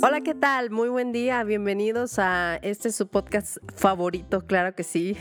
Hola, ¿qué tal? Muy buen día. Bienvenidos a este su podcast favorito, claro que sí.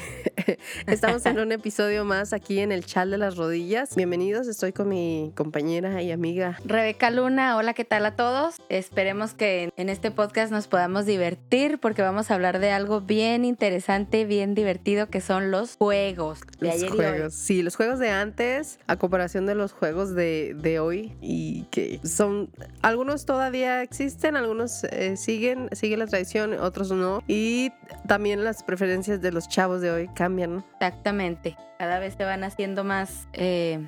Estamos en un episodio más aquí en el Chal de las Rodillas. Bienvenidos, estoy con mi compañera y amiga Rebeca Luna. Hola, ¿qué tal a todos? Esperemos que en este podcast nos podamos divertir porque vamos a hablar de algo bien interesante, bien divertido, que son los juegos de los ayer juegos. y hoy. Sí, los juegos de antes a comparación de los juegos de, de hoy y que son algunos todavía existen, algunos eh, siguen, siguen la tradición, otros no. Y también las preferencias de los chavos de hoy cambian. ¿No? Exactamente. Cada vez se van haciendo más eh,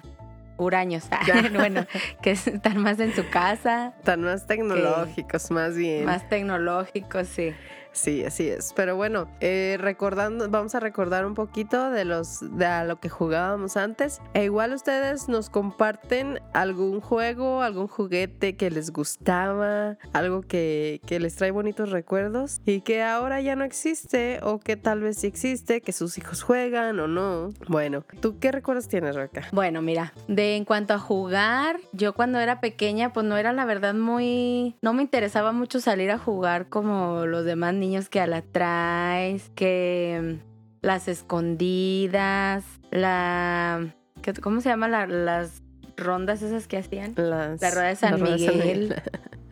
huraños. bueno, que están más en su casa, Están más tecnológicos, más bien. más tecnológicos, sí. Sí, así es. Pero bueno, eh, recordando, vamos a recordar un poquito de los de a lo que jugábamos antes. E igual ustedes nos comparten algún juego, algún juguete que les gustaba, algo que, que les trae bonitos recuerdos y que ahora ya no existe o que tal vez sí existe, que sus hijos juegan o no. Bueno, ¿tú qué recuerdos tienes, Rebeca? Bueno, mira, de en cuanto a jugar, yo cuando era pequeña, pues no era la verdad muy, no me interesaba mucho salir a jugar como los demás niños que a la traes, que mm, las escondidas, la, ¿qué- ¿cómo se llama la- las rondas esas que hacían? Las, La rueda de San Miguel.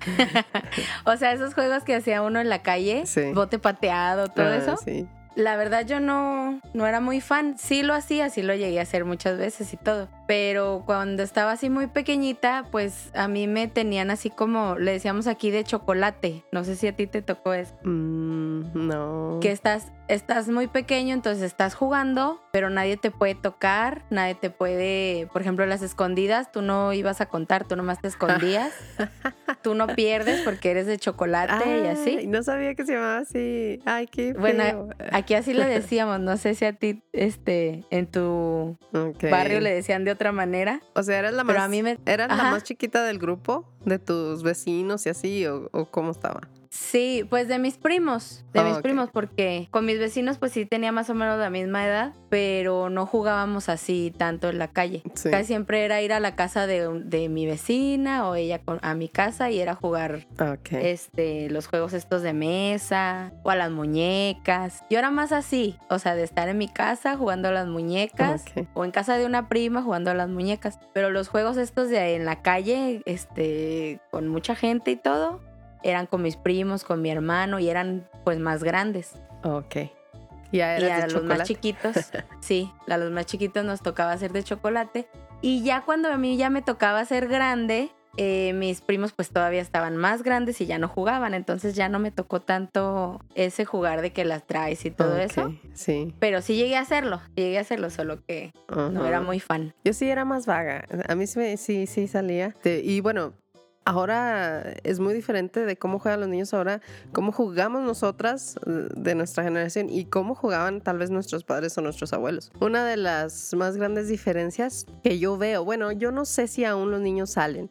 o sea, esos juegos que hacía uno en la calle, Sí. bote pateado, todo Ah, eso. Sí. La verdad yo no, no era muy fan. Sí lo hacía, sí lo llegué a hacer muchas veces y todo. Pero cuando estaba así muy pequeñita, pues a mí me tenían así como, le decíamos aquí de chocolate. No sé si a ti te tocó eso. Mm, no. Que estás, estás muy pequeño, entonces estás jugando, pero nadie te puede tocar, nadie te puede, por ejemplo, las escondidas, tú no ibas a contar, tú nomás te escondías. tú no pierdes porque eres de chocolate y así. Ay, No sabía que se llamaba así. Ay, qué Bueno, feo. Aquí así le decíamos, no sé si a ti, este, en tu Ok. barrio le decían de otra manera, O sea, eras la más, pero a mí me... ¿eras la más chiquita del grupo? ¿De tus vecinos y así? ¿O, o cómo estaba? Sí, pues de mis primos, de Ah, mis primos, porque con mis vecinos pues sí tenía más o menos la misma edad, pero no jugábamos así tanto en la calle. Sí. Casi siempre era ir a la casa de, de mi vecina o ella con- a mi casa y era jugar Ok. este, los juegos estos de mesa o a las muñecas. Yo era más así, o sea, de estar en mi casa jugando a las muñecas Ok. o en casa de una prima jugando a las muñecas. Pero los juegos estos de en la calle, este, con mucha gente y todo, eran con mis primos, con mi hermano y eran pues más grandes. Ok. Ya Y eras a de los chocolate. más chiquitos, sí, a los más chiquitos nos tocaba hacer de chocolate. Y ya cuando a mí ya me tocaba ser grande, eh, mis primos pues todavía estaban más grandes y ya no jugaban. Entonces ya no me tocó tanto ese jugar de que las traes y todo eso. Sí. Pero sí llegué a hacerlo, llegué a hacerlo, solo que no era muy fan. Yo sí era más vaga. A mí sí, sí, sí salía. De- y bueno, ahora es muy diferente de cómo juegan los niños ahora, cómo jugamos nosotras eh, de nuestra generación y cómo jugaban tal vez nuestros padres o nuestros abuelos. Una de las más grandes diferencias que yo veo, bueno, yo no sé si aún los niños salen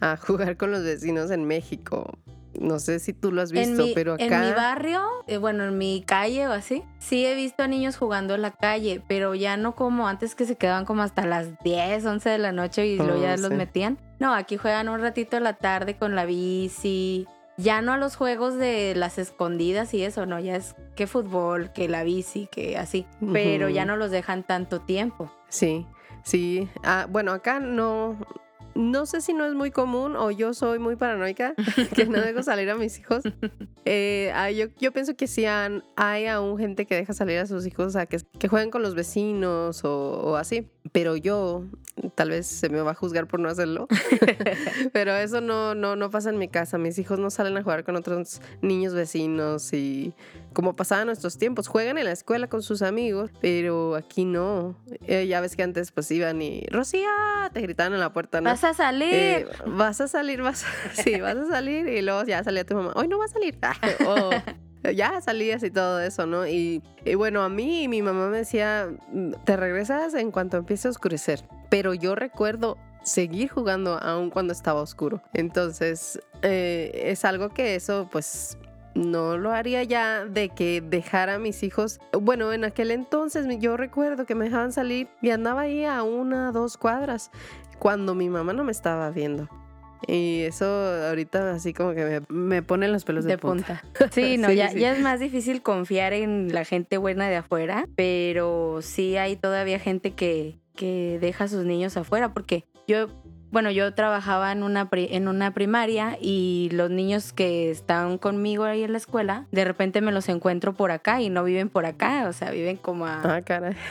a jugar con los vecinos en México. No sé si tú lo has visto, mi, pero acá... en mi barrio, eh, bueno, en mi calle o así, sí he visto a niños jugando en la calle, pero ya no como antes que se quedaban como hasta las 10, 11 de la noche y luego Oh, ya los sí. metían. No, aquí juegan un ratito en la tarde con la bici. Ya no a los juegos de las escondidas y eso, no, ya es que fútbol, que la bici, que así. Pero ya no los dejan tanto tiempo. Sí, sí. Ah, bueno, acá no, no sé si no es muy común o yo soy muy paranoica que no dejo salir a mis hijos. Eh, ah, yo, yo pienso que sí han- hay aún gente que deja salir a sus hijos a que, que jueguen con los vecinos o, o así. Pero yo, tal vez se me va a juzgar por no hacerlo. Pero eso no, no, no pasa en mi casa. Mis hijos no salen a jugar con otros niños vecinos y como pasaba en nuestros tiempos, juegan en la escuela con sus amigos, pero aquí no. Eh, ya ves que antes pues iban y Rocío, te gritaban en la puerta, ¿no? ¡Vas a salir! Eh, vas a salir, vas a, sí, vas a salir y luego ya salía tu mamá, hoy no va a salir. o ya salías y todo eso, ¿no? Y, y bueno, a mí mi mamá me decía, "Mm, te regresas en cuanto empiece a oscurecer. Pero yo recuerdo seguir jugando aún cuando estaba oscuro. Entonces, eh, es algo que eso, pues, no lo haría ya de que dejara a mis hijos. Bueno, en aquel entonces yo recuerdo que me dejaban salir y andaba ahí a una, dos cuadras cuando mi mamá no me estaba viendo. Y eso ahorita así como que me, me pone los pelos de, de punta. punta. Sí, no, Sí, ya, sí. ya es más difícil confiar en la gente buena de afuera, pero sí hay todavía gente que, que deja a sus niños afuera, porque yo, bueno, yo trabajaba en una, pri- en una primaria y los niños que están conmigo ahí en la escuela, de repente me los encuentro por acá y no viven por acá, o sea, viven como a, Ah,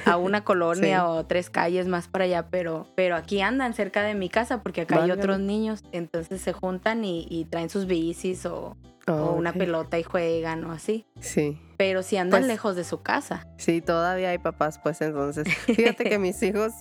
a una colonia Sí. o tres calles más para allá, pero, pero aquí andan cerca de mi casa porque acá hay otros niños, entonces se juntan y, y traen sus bicis o, o una pelota y juegan o así. Sí. Pero si andan Pues- lejos de su casa. Sí, todavía hay papás, pues entonces. Fíjate que mis hijos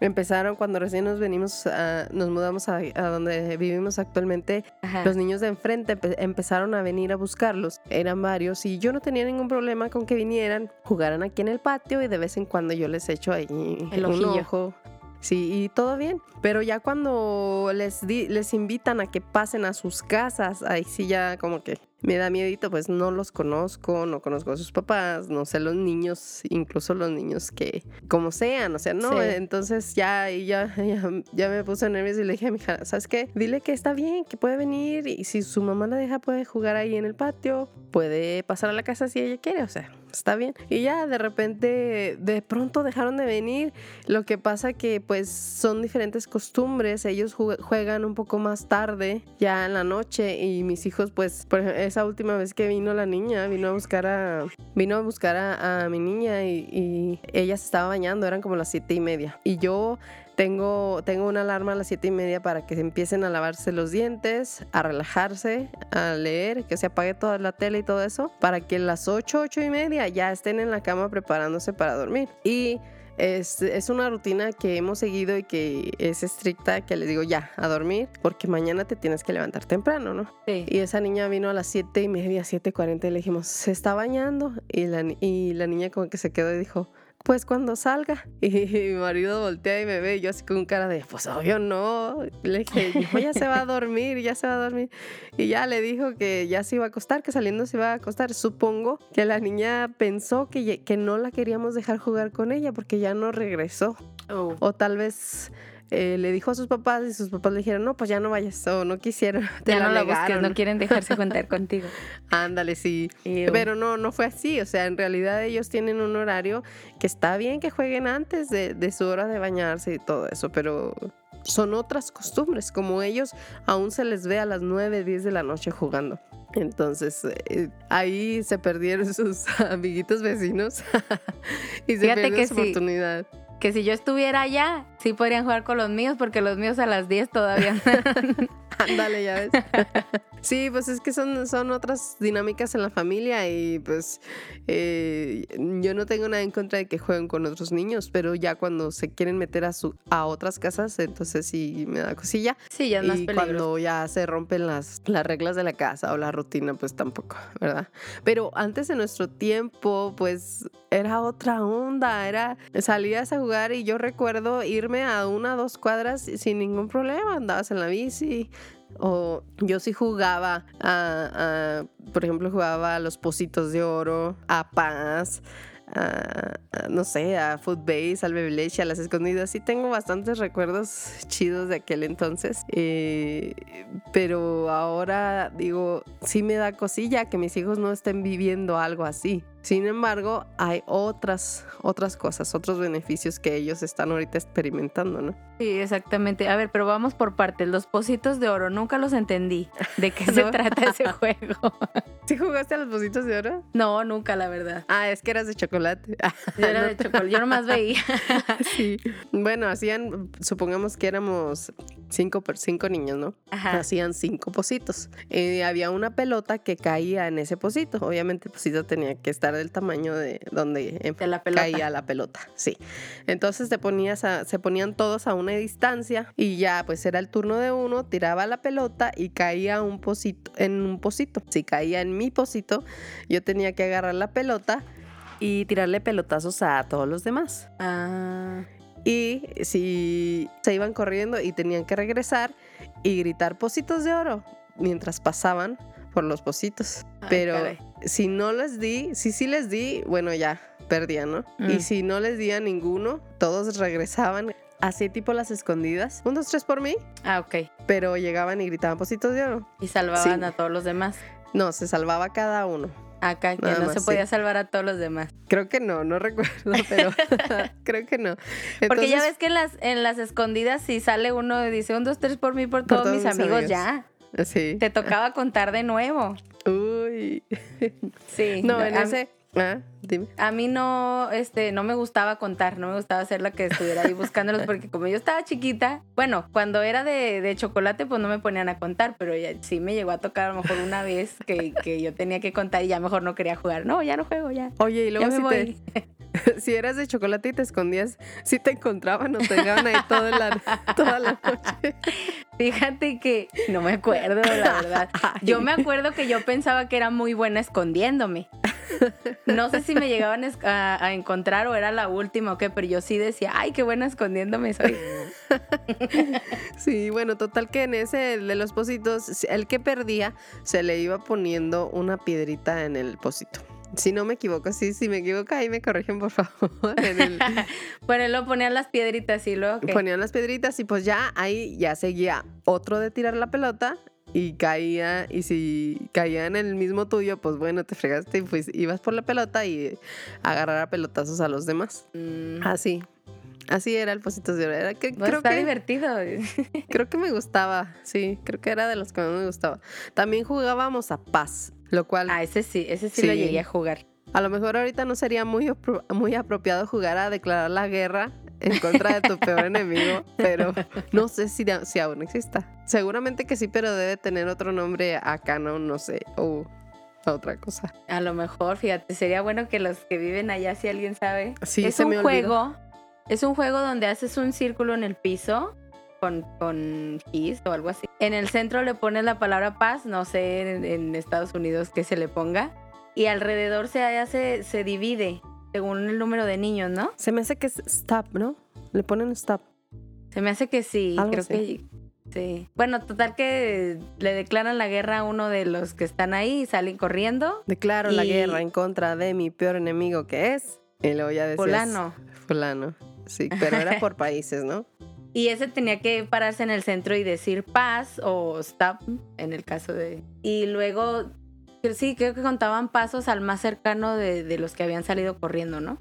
empezaron cuando recién nos venimos, a- nos mudamos a, a donde vivimos actualmente. Ajá. Los niños de enfrente empe- empezaron a venir a buscarlos. Eran varios y yo no tenía ningún problema con que vinieran, jugaran aquí en el patio y de vez en cuando yo les echo ahí El un ojo. Sí, y todo bien. Pero ya cuando les, di- les invitan a que pasen a sus casas, ahí sí ya como que me da miedito, pues no los conozco, no conozco a sus papás, no sé los niños, incluso los niños que como sean, o sea, no, Sí. entonces ya, ya, ya, ya me puse nerviosa y le dije a mi hija, ¿sabes qué? Dile que está bien, que puede venir y si su mamá la deja puede jugar ahí en el patio, puede pasar a la casa si ella quiere, o sea, está bien. Y ya de repente, de pronto dejaron de venir, lo que pasa que pues son diferentes costumbres, ellos jue- juegan un poco más tarde, ya en la noche y mis hijos pues, por ejemplo, esa última vez que vino la niña, vino a buscar a, vino a buscar a, mi niña y, y ella se estaba bañando, eran como las siete y media y yo tengo, tengo una alarma a las siete y media para que empiecen a lavarse los dientes, a relajarse, a leer, que se apague toda la tele y todo eso, para que a las ocho, ocho y media ya estén en la cama preparándose para dormir. Y es, es una rutina que hemos seguido y que es estricta, que les digo ya, a dormir, porque mañana te tienes que levantar temprano, ¿no? Sí. Y esa niña vino a las siete y media, siete cuarenta y le dijimos, se está bañando. Y la, y la niña como que se quedó y dijo, pues cuando salga. Y, mi marido voltea y me ve, y yo así con cara de, pues obvio no. Le dije, "Hijo, ya se va a dormir, ya se va a dormir. Y ya le dijo que ya se iba a acostar, que saliendo se iba a acostar. Supongo que la niña pensó que, que no la queríamos dejar jugar con ella porque ya no regresó. Oh. O tal vez... eh, le dijo a sus papás y sus papás le dijeron, no, pues ya no vayas, o no quisieron. te Ya no la busques, negaron". no quieren dejarse contar contigo. Ándale, sí. Ew. Pero no, no fue así. O sea, en realidad ellos tienen un horario que está bien que jueguen antes de, de su hora de bañarse y todo eso, pero son otras costumbres. Como ellos aún se les ve a las 9, 10 de la noche jugando. Entonces, eh, ahí se perdieron sus amiguitos vecinos y se Fíjate perdió que su sí. oportunidad. Que si yo estuviera allá, sí podrían jugar con los míos, porque los míos a las 10 todavía. Ándale, ya ves. sí, pues es que son, son otras dinámicas en la familia y pues eh, yo no tengo nada en contra de que jueguen con otros niños, pero ya cuando se quieren meter a, su, a otras casas, entonces sí me da cosilla. Sí, ya es más Y cuando ya se rompen las, las reglas de la casa o la rutina, pues tampoco, ¿verdad? Pero antes de nuestro tiempo, pues era otra onda, era salías a jugar y yo recuerdo irme a una o dos cuadras sin ningún problema, andabas en la bici. O yo sí jugaba a, por ejemplo, jugaba a los pocitos de oro, a paz, a, a, no sé, a footbase, al bebe leche, a las escondidas. Sí tengo bastantes recuerdos chidos de aquel entonces. Eh, pero ahora digo, sí me da cosilla que mis hijos no estén viviendo algo así. Sin embargo, hay otras, otras cosas, otros beneficios que ellos están ahorita experimentando, ¿no? Sí, exactamente. A ver, pero vamos por partes. Los pocitos de oro, nunca los entendí. ¿De qué se trata ese juego? ¿Sí jugaste a los pocitos de oro? No, nunca, la verdad. Ah, es que eras de chocolate. Yo era de te- chocolate. Yo nomás veía. Sí. Bueno, hacían, supongamos que éramos cinco, cinco niños, ¿no? Ajá. Hacían cinco pocitos. Eh, había una pelota que caía en ese pocito. Obviamente el pocito tenía que estar del tamaño de donde De la caía la pelota. Sí. Entonces te ponías a- se ponían todos a una distancia y ya pues era el turno de uno, tiraba la pelota y caía un pocito, en un pocito. Si caía en mi pocito, yo tenía que agarrar la pelota y tirarle pelotazos a todos los demás. Ah, Y si se iban corriendo y tenían que regresar y gritar pocitos de oro mientras pasaban por los pocitos. Ay, Pero caray. Si no les di, si sí les di, bueno, ya perdían, ¿no? Mm. Y si no les di a ninguno, todos regresaban así tipo las escondidas. Un, dos, tres por mí. Ah, ok. Pero llegaban y gritaban Positos de Oro. Y salvaban Sí. a todos los demás. No, se salvaba cada uno. Acá que Nada no más, se sí. podía salvar a todos los demás. Creo que no, no recuerdo, pero creo que no. Porque ya ves que en las, en las escondidas, si sale uno y dice un, dos, tres por mí, por Por todos, mis amigos, ya. Sí. Te tocaba contar de nuevo. Sí. No, en ese. Ah, dime. a mí no, este, no me gustaba contar, no me gustaba ser la que estuviera ahí buscándolos, porque como yo estaba chiquita, bueno, cuando era de, de chocolate, pues no me ponían a contar, pero ya, sí me llegó a tocar a lo mejor una vez que, que yo tenía que contar y ya mejor no quería jugar. No, ya no juego, ya. Oye, y Ya luego me si, voy. te, si eras de chocolate y te escondías, si te encontraban o te dejaban ahí toda la, toda la noche. Fíjate que no me acuerdo, la verdad. Yo me acuerdo que yo pensaba que era muy buena escondiéndome. No sé si me llegaban a, a encontrar o era la última o qué, pero yo sí decía, ay, qué buena escondiéndome soy. Sí, bueno, total que en ese de los pocitos, el que perdía se le iba poniendo una piedrita en el pocito. Si no me equivoco, sí, si me equivoco, ahí me corrigen, por favor. En el- Bueno, luego ponían las piedritas y luego. Ponían las piedritas y pues ya ahí ya seguía otro de tirar la pelota y caía, y si caía en el mismo tuyo, pues bueno, te fregaste y pues ibas por la pelota y agarrar a pelotazos a los demás. Mm, Así. Así era el Pocitos de Oro. Era que, pues creo, está que, divertido. creo que me gustaba, sí, creo que era de los que más me gustaba. También jugábamos a paz, lo cual Ah, ese sí, ese sí, lo llegué a jugar. a lo mejor ahorita no sería muy, muy apropiado jugar a declarar la guerra en contra de tu peor enemigo, pero no sé si, si aún exista. Seguramente que sí, pero debe tener otro nombre acá, no, no sé, o otra cosa. A lo mejor, fíjate, sería bueno que los que viven allá, si alguien sabe. Sí, es se un me juego, es un juego donde haces un círculo en el piso con, con o algo así. En el centro le pones la palabra paz, no sé en, en Estados Unidos qué se le ponga. Y alrededor se hace, se divide según el número de niños, ¿no? Se me hace que es stop, ¿no? Le ponen stop. Se me hace que sí, Algo creo así. que sí. Bueno, total que le declaran la guerra a uno de los que están ahí y salen corriendo. Declaro la Y- guerra en contra de mi peor enemigo que es. Y luego ya decías. Fulano. Fulano. Sí, pero era por países, ¿no? Y ese tenía que pararse en el centro y decir paz o stop, en el caso de... Y luego, sí, creo que contaban pasos al más cercano de, de los que habían salido corriendo, ¿no?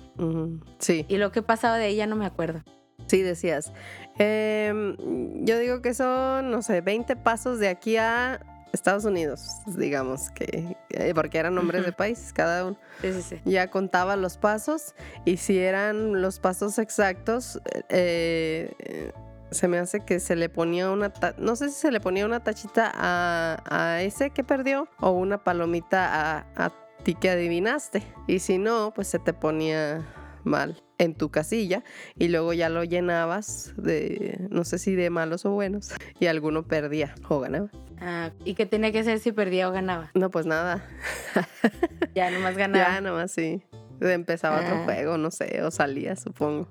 Sí. Y lo que pasaba de ella no me acuerdo. Sí, decías. Em, yo digo que son, no sé, 20 pasos de aquí a Estados Unidos, digamos, que eh, porque eran nombres de países cada uno. Sí, sí, sí. Ya contaba los pasos y si eran los pasos exactos, eh, eh, se me hace que se le ponía una, no sé si se le ponía una tachita a, a ese que perdió o una palomita a, a ti que adivinaste. Y si no, pues se te ponía mal en tu casilla y luego ya lo llenabas de, no sé si de malos o buenos y alguno perdía o ganaba. Ah, ¿Y qué tenía que hacer si perdía o ganaba? No, pues nada, Ya nomás ganaba. ya nomás sí. Empezaba otro Ah. juego, no sé, o salía, supongo.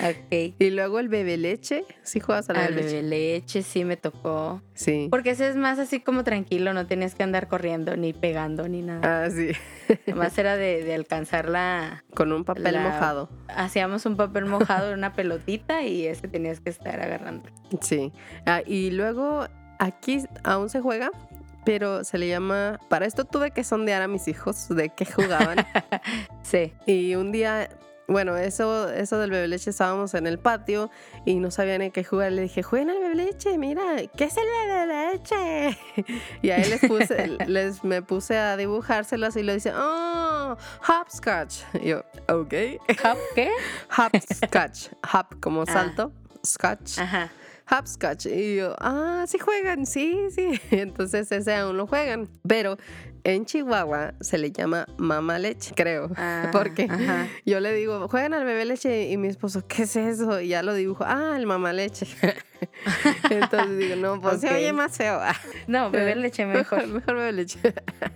Ok. Y luego el bebe leche. ¿Sí juegas al bebe leche? bebé leche sí me tocó. Sí. Porque ese es más así como tranquilo, no tenías que andar corriendo, ni pegando, ni nada. Ah, sí. Más era de, de alcanzar la... Con un papel La- mojado. Hacíamos un papel mojado en una pelotita y ese tenías que estar agarrando. Sí. Ah, y luego aquí aún se juega, pero se le llama. Para esto tuve que sondear a mis hijos de qué jugaban. Sí. y un día. Bueno, eso, eso del bebe leche estábamos en el patio y no sabían en qué jugar. Le dije, jueguen al bebe leche, mira, ¿qué es el bebe leche? Y ahí les puse, les me puse a dibujárselos y le dice, oh, hopscotch. Y yo, ok. ¿Hop qué? Hopscotch. Hop como Ah. salto, scotch. Ajá. Hopscotch. Y yo, ah, sí juegan, sí, sí. Entonces ese aún lo juegan. Pero en Chihuahua se le llama mama leche, creo. Ah, Porque ajá. yo le digo, juegan al bebé leche y mi esposo, ¿qué es eso? Y ya lo dibujo, ah, el mamá leche. Entonces digo, no, pues se oye más feo. No, beber leche mejor. Mejor, mejor bebé leche.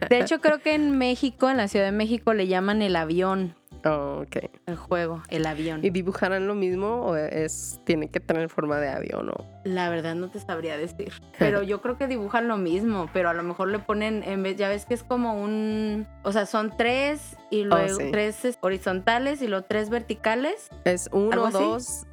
De hecho, creo que en México, en la Ciudad de México, le llaman el avión, Oh, ok. el juego, el avión. ¿Y dibujarán lo mismo o es, tiene que tener forma de avión o...? La verdad no te sabría decir. Pero yo creo que dibujan lo mismo, pero a lo mejor le ponen, en vez, ya ves que es como un, o sea, son tres y luego Oh, sí. tres es- horizontales y luego tres verticales. Es uno, dos,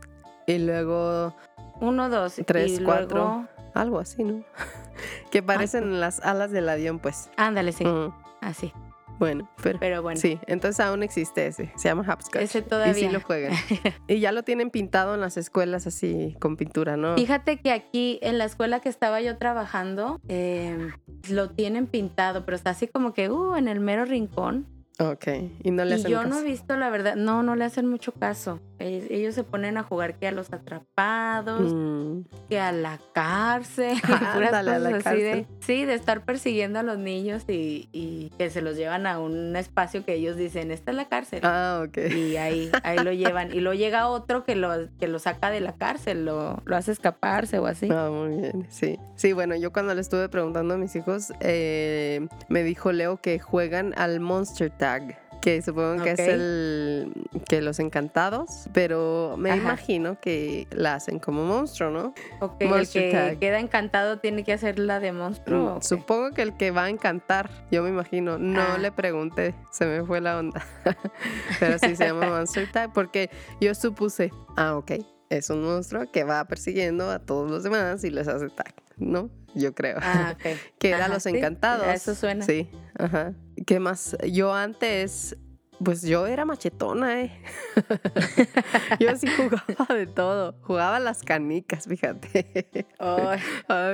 Y luego Uno, dos. Tres, y cuatro. luego- algo así, ¿no? que parecen las alas del avión, pues. Ándale, sí. Mm, Así. Bueno, pero... Pero bueno. Sí, entonces aún existe ese. Se llama Hopscotch. Ese Y sí todavía. lo juegan. y ya lo tienen pintado en las escuelas así con pintura, ¿no? Fíjate que aquí en la escuela que estaba yo trabajando, eh, lo tienen pintado, pero está así como que, uh, en el mero rincón. Ok. Y no le Y hacen yo no he visto, la verdad, no, no le hacen mucho caso. Ellos se ponen a jugar que a los atrapados, Mm, que a la cárcel, Ándale, a la así de, cárcel. sí, de estar persiguiendo a los niños y, y que se los llevan a un espacio que ellos dicen, esta es la cárcel. Ah, ok. Y ahí, ahí lo llevan. Y luego llega otro que lo, que lo saca de la cárcel, lo, lo hace escaparse o así. Ah, muy bien, sí. Sí, bueno, yo cuando le estuve preguntando a mis hijos, eh, me dijo Leo que juegan al Monster Tag, que supongo que es el que los encantados, pero me Ajá. imagino que la hacen como monstruo, ¿no? Ok, el Monster que Tag. queda encantado tiene que hacer la de monstruo. Mm. Supongo que el que va a encantar, yo me imagino. No Ah. le pregunté, se me fue la onda. Pero sí se llama Monster Tag porque yo supuse, ah, ok, es un monstruo que va persiguiendo a todos los demás y les hace tag, ¿no? Yo creo. Ah, que era Ajá, Los sí, Encantados. a eso suena. Sí, ajá. ¿Qué más? Yo antes, pues yo era machetona, ¿eh? yo sí jugaba de todo. Jugaba las canicas, fíjate. Ay,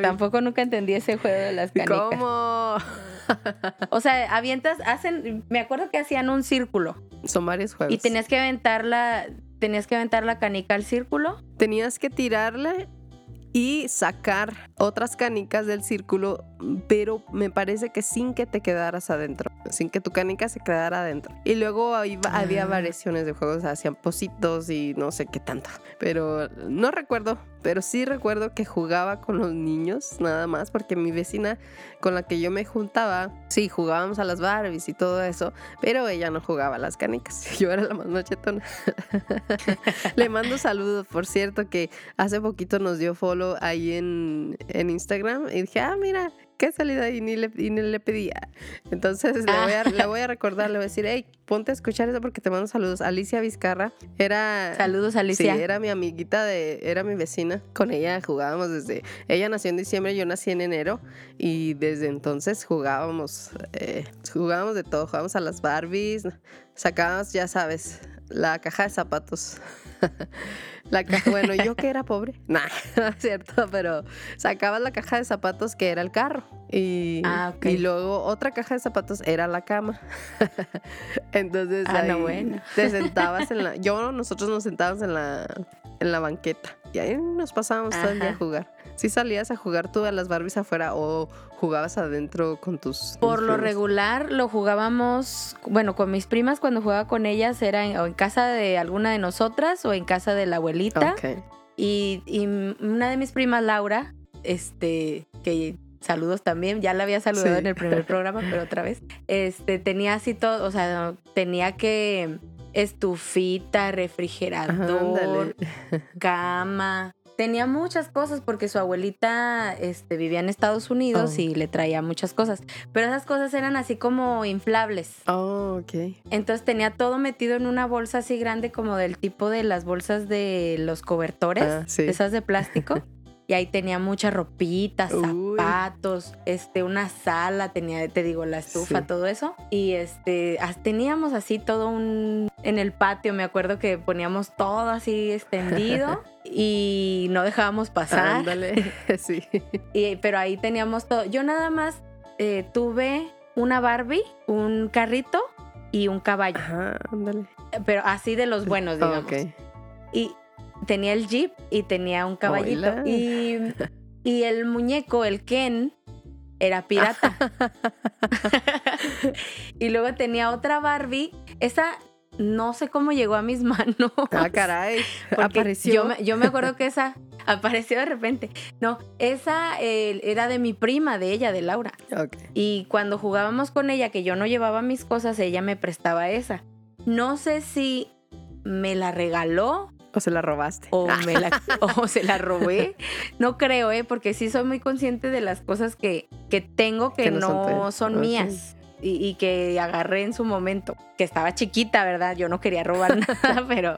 tampoco nunca entendí ese juego de las canicas. ¿Cómo? O sea, avientas, hacen, me acuerdo que hacían un círculo Son varios juegos. y tenías que aventar la, tenías que aventar la canica al círculo. Tenías que tirarle y sacar otras canicas del círculo, pero me parece que sin que te quedaras adentro, sin que tu canica se quedara adentro. Y luego había Ah. variaciones de juegos, hacían positos y no sé qué tanto. Pero no recuerdo, pero sí recuerdo que jugaba con los niños nada más, porque mi vecina con la que yo me juntaba, sí, jugábamos a las Barbies y todo eso, pero ella no jugaba a las canicas. Yo era la más machetona. Le mando saludos, por cierto, que hace poquito nos dio follow ahí en, en Instagram y dije, ah, mira, qué salida y ni le, y ni le pedía. Entonces le voy, a, le voy a recordar, le voy a decir, hey, ponte a escuchar eso porque te mando saludos. Alicia Vizcarra era... Saludos, Alicia. Sí, era mi amiguita de, era mi vecina. Con ella jugábamos desde, ella nació en diciembre, yo nací en enero y desde entonces jugábamos, eh, jugábamos de todo, jugábamos a las Barbies, sacábamos, ya sabes, la caja de zapatos. La caja, bueno, yo que era pobre, nah, no es cierto, pero sacabas la caja de zapatos que era el carro y, Ah, y luego otra caja de zapatos era la cama. Entonces Ah, no, bueno. te sentabas en la, yo nosotros nos sentábamos en la, en la banqueta y ahí nos pasábamos todo el día a jugar. Si salías a jugar tú a las Barbies afuera o jugabas adentro con tus Por tus lo regular lo jugábamos, bueno, con mis primas cuando jugaba con ellas era en, o en casa de alguna de nosotras o en casa de la abuelita. Ok. Y, y una de mis primas, Laura, este, que saludos también, ya la había saludado Sí. en el primer programa, pero otra vez, este, tenía así todo, o sea, tenía que estufita, refrigerador, cama. Tenía muchas cosas porque su abuelita este, vivía en Estados Unidos Oh. y le traía muchas cosas. Pero esas cosas eran así como inflables. Oh, ok. Entonces tenía todo metido en una bolsa así grande como del tipo de las bolsas de los cobertores, Ah, sí. esas de plástico. Y ahí tenía mucha ropita, Uy. zapatos, este, una sala, tenía, te digo, la estufa, Sí. todo eso. Y este, teníamos así todo un, en el patio, me acuerdo que poníamos todo así extendido y no dejábamos pasar. Ándale. sí. Y- pero ahí teníamos todo. Yo nada más eh, tuve una Barbie, un carrito y un caballo. Ajá, ándale. Pero así de los buenos, digamos. Ok. Y tenía el jeep y tenía un caballito. Y, y el muñeco, el Ken, era pirata. y luego tenía otra Barbie. Esa no sé cómo llegó a mis manos. Ah, caray. Apareció. Yo me, yo me acuerdo que esa apareció de repente. No, esa eh, era de mi prima, de ella, de Laura. Y cuando jugábamos con ella, que yo no llevaba mis cosas, ella me prestaba esa. No sé si me la regaló O se la robaste. o, me la, o se la robé. No creo, ¿eh? Porque sí soy muy consciente de las cosas que, que tengo que, Que no son no mías. y, que agarré en su momento, que estaba chiquita, ¿verdad? Yo no quería robar nada, pero,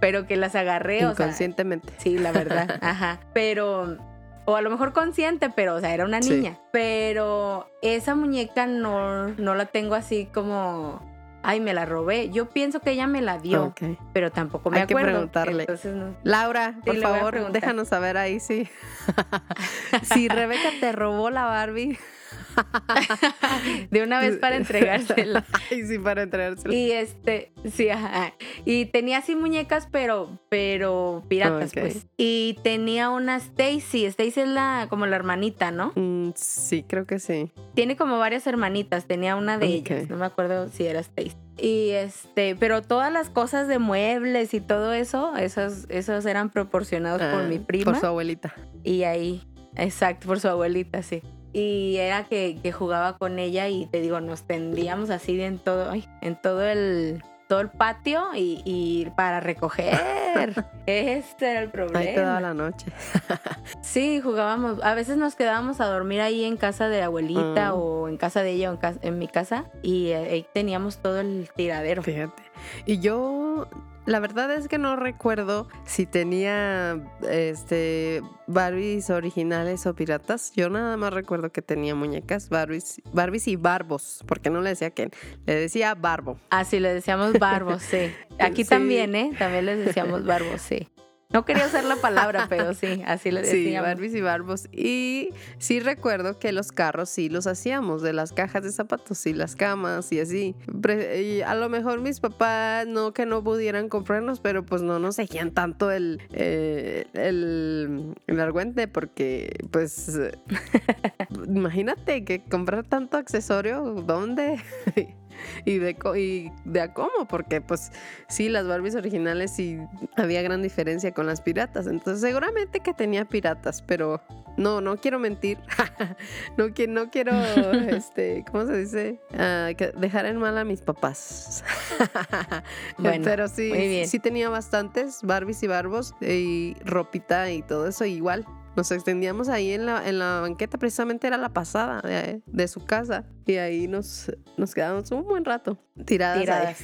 pero que las agarré. Inconscientemente. O sea, sí, la verdad. Ajá. Pero o a lo mejor consciente, pero o sea, era una niña. Pero esa muñeca no, no la tengo así como, ay, me la robé. Yo pienso que ella me la dio, pero tampoco me Hay acuerdo. Que preguntarle. Laura, por favor, déjanos saber ahí si, si Rebeca te robó la Barbie. de una vez para entregársela. y sí, para entregársela. Y este, sí, ajá. Y tenía así muñecas, pero, pero piratas, pues. Y tenía una Stacy. Stacy es la, como la hermanita, ¿no? Mm, sí, creo que sí. Tiene como varias hermanitas. Tenía una de ellas. No me acuerdo si era Stacy. Y este, pero todas las cosas de muebles y todo eso, esos, esos eran proporcionados por ah, mi prima. Por su abuelita. Y ahí, exacto, por su abuelita, sí y era que, jugaba con ella y te digo, nos tendríamos así en todo, en todo el todo el patio y, para recoger. este era el problema. Ahí toda la noche. sí, jugábamos. A veces nos quedábamos a dormir ahí en casa de abuelita mm. o en casa de ella o en, en mi casa y ahí teníamos todo el tiradero. Fíjate. Y yo la verdad es que no recuerdo si tenía este Barbies originales o piratas. Yo nada más recuerdo que tenía muñecas Barbies, Barbies y Barbos, porque no le decía que le decía Barbo. Ah, sí, le decíamos Barbos, sí. Aquí también, ¿eh? También les decíamos Barbos, sí. No quería usar la palabra, pero sí, así le decíamos. Sí, Barbies y Barbos. Y sí recuerdo que los carros sí los hacíamos, de las cajas de zapatos y las camas y así. Y a lo mejor mis papás no que no pudieran comprarnos, pero pues no nos seguían tanto el, eh, el, el argüente porque pues imagínate que comprar tanto accesorio, ¿dónde? y de, y de a cómo, porque pues sí, las Barbies originales sí había gran diferencia con las piratas. Entonces seguramente que tenía piratas, pero no, no quiero mentir. no, no quiero, este, ¿cómo se dice? Ah, dejar en mal a mis papás. pero sí, sí tenía bastantes Barbies y Barbos y ropita y todo eso igual. Nos extendíamos ahí en la, en la banqueta, precisamente era la pasada de, su casa. Y ahí nos, nos quedábamos un buen rato tiradas.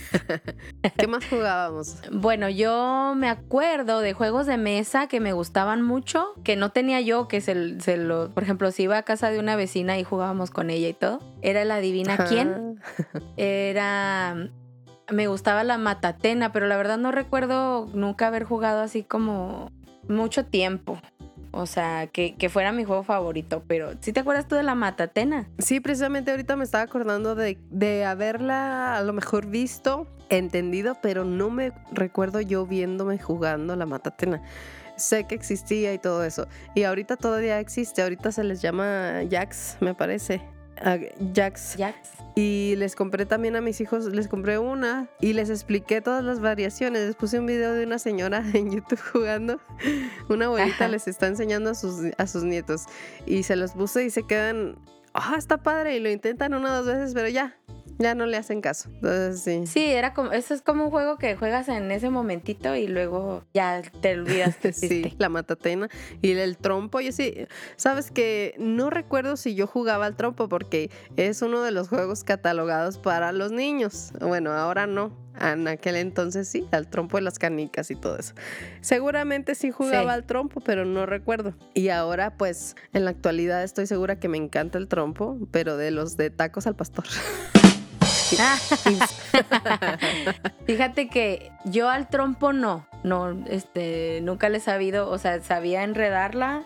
¿Qué más jugábamos? Bueno, yo me acuerdo de juegos de mesa que me gustaban mucho, que no tenía yo, que se, se lo, por ejemplo, si iba a casa de una vecina y jugábamos con ella y todo. Era la adivina quién. Era me gustaba la matatena, pero la verdad no recuerdo nunca haber jugado así como mucho tiempo. O sea, que, fuera mi juego favorito, pero ¿sí te acuerdas tú de la Matatena? Sí, precisamente ahorita me estaba acordando de, de haberla a lo mejor visto, entendido, pero no me recuerdo yo viéndome jugando la Matatena sé que existía y todo eso. Y ahorita todavía existe, ahorita se les llama Jax, me parece. Jax. Jax. Y les compré también a mis hijos, les compré una y les expliqué todas las variaciones. Les puse un video de una señora en YouTube jugando. Una abuelita les está enseñando a sus, a sus nietos. Y se los puse y se quedan, ah, está padre. Y lo intentan una o dos veces, pero ya, ya no le hacen caso. Entonces, sí. Sí, era como, eso es como un juego que juegas en ese momentito y luego ya te olvidas que Sí, la matatena y el trompo. Yo sí, sabes que no recuerdo si yo jugaba al trompo porque es uno de los juegos catalogados para los niños. Bueno, ahora no. En aquel entonces sí, al trompo de las canicas y todo eso. Seguramente sí jugaba al trompo, pero no recuerdo. Y ahora, pues, en la actualidad estoy segura que me encanta el trompo, pero de los de tacos al pastor. Fíjate que yo al trompo no, no, este, nunca le he sabido, o sea, sabía enredarla,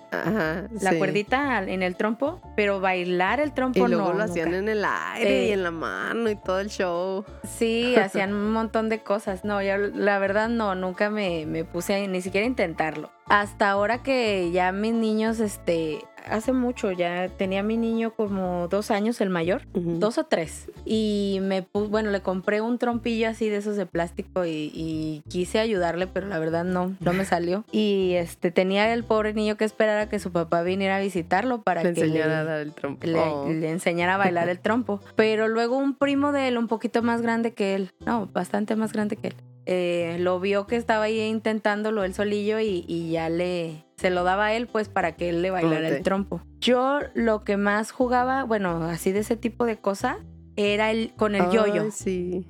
la cuerdita en el trompo, pero bailar el trompo y luego lo hacían en el aire y eh, en la mano y todo el show. Sí, hacían un montón de cosas. No, yo la verdad no, nunca me, me puse a ni siquiera intentarlo. Hasta ahora que ya mis niños, este, hace mucho, ya tenía mi niño como dos años, el mayor, dos o tres. Y me puse, bueno, le compré un trompillo así de esos de plástico y, quise ayudarle, pero la verdad no, no me salió. Y este tenía el pobre niño que esperar a que su papá viniera a visitarlo para que enseñara le, a el trompo. Oh. Le, enseñara a bailar el trompo. Pero luego un primo de él, un poquito más grande que él, no, bastante más grande que él. Eh, lo vio que estaba ahí intentándolo él solillo y, y ya le, se lo daba a él pues para que él le bailara el trompo. Yo lo que más jugaba, bueno, así de ese tipo de cosa, era el con el yoyo. Ay, sí.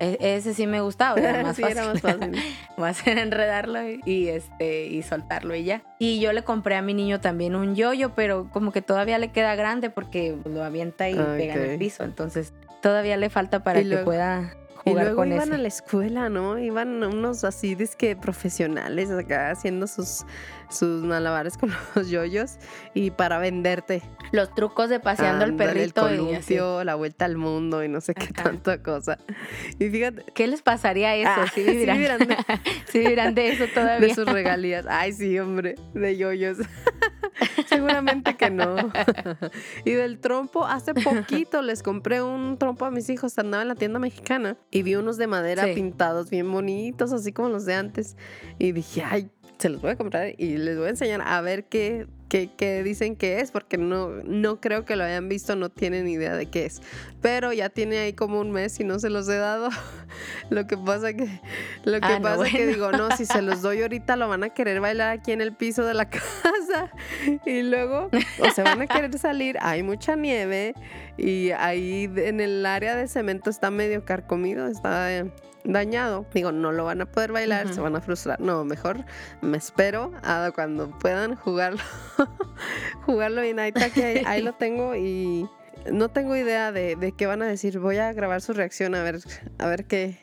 E- ese sí me gustaba, era más Sí, fácil. era más fácil. más era enredarlo y este y soltarlo y ya. Y yo le compré a mi niño también un yoyo, pero como que todavía le queda grande porque lo avienta y Ah, pega en el piso, entonces todavía le falta para Y que luego- pueda Y luego con iban ese. a la escuela, ¿no? Iban unos así, que profesionales acá haciendo sus, sus malabares con los yoyos y para venderte. Los trucos de paseando al perrito el y columpio, la vuelta al mundo y no sé qué Ajá. tanta cosa. Y fíjate, ¿Qué les pasaría eso? Ah, ¿Sí sí vivirán, vivirán de- sí vivirán de eso todavía? de sus regalías. Ay, sí, hombre, de yoyos. Seguramente que no. y del trompo, hace poquito les compré un trompo a mis hijos. Andaba en la tienda mexicana y vi unos de madera Sí. pintados bien bonitos, así como los de antes. Y dije, ay, se los voy a comprar y les voy a enseñar a ver qué, qué, qué dicen que es, porque no, no creo que lo hayan visto, no tienen idea de qué es. Pero ya tiene ahí como un mes y no se los he dado. lo que pasa que, lo que Ah, no, pasa que bueno. digo, no, si se los doy ahorita lo van a querer bailar aquí en el piso de la casa y luego o se van a querer salir, hay mucha nieve y ahí en el área de cemento está medio carcomido, está dañado. Digo, no lo van a poder bailar, se Ujú. van a frustrar. No, mejor me espero a cuando puedan jugarlo. jugarlo bien. Ahí está que ahí, ahí lo tengo y no tengo idea de, de qué van a decir. Voy a grabar su reacción a ver, a ver qué,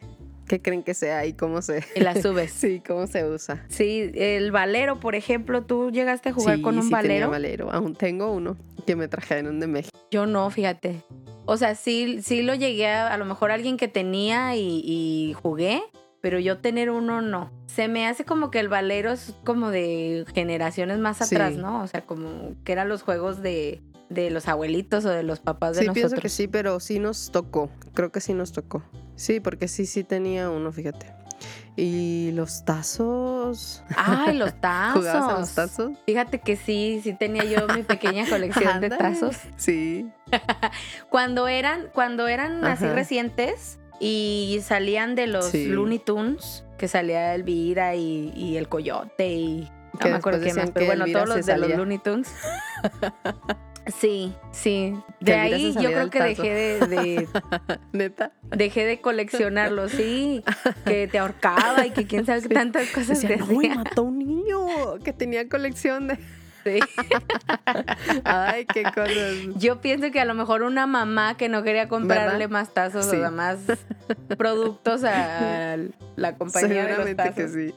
qué creen que sea y cómo se, Y la subes. sí, cómo se usa. Sí, el valero, por ejemplo, ¿tú llegaste a jugar Sí, con un sí valero? valero. Aún tengo uno que me trajeron de México. Yo no, fíjate. O sea, sí, sí lo llegué a, a lo mejor alguien que tenía y, y jugué, pero yo tener uno no. Se me hace como que el valero es como de generaciones más Sí. atrás, ¿no? O sea, como que eran los juegos de, de los abuelitos o de los papás de Sí, nosotros. pienso que sí, pero sí nos tocó. Creo que sí nos tocó. Sí, porque sí, sí tenía uno, fíjate. Y los tazos. Ay, los tazos. ¿Jugabas a los tazos? Fíjate que sí, sí tenía yo mi pequeña colección de tazos. Sí. Cuando eran, cuando eran así recientes y salían de los Sí. Looney Tunes, que salía Elvira y, y el Coyote y no me acuerdo qué más, pero bueno, todos los de los. Looney Tunes. Sí, sí. De ahí yo creo que tazo. dejé de, de- Neta. dejé de coleccionarlos, sí, que te ahorcaba y que quién sabe qué Sí. tantas cosas Decía, te no, mató a un niño que tenía colección de. Sí. Ay, qué cosas. Yo pienso que a lo mejor una mamá que no quería comprarle ¿Verdad? más tazos Sí. o más productos a la compañía de los tazos. que sí.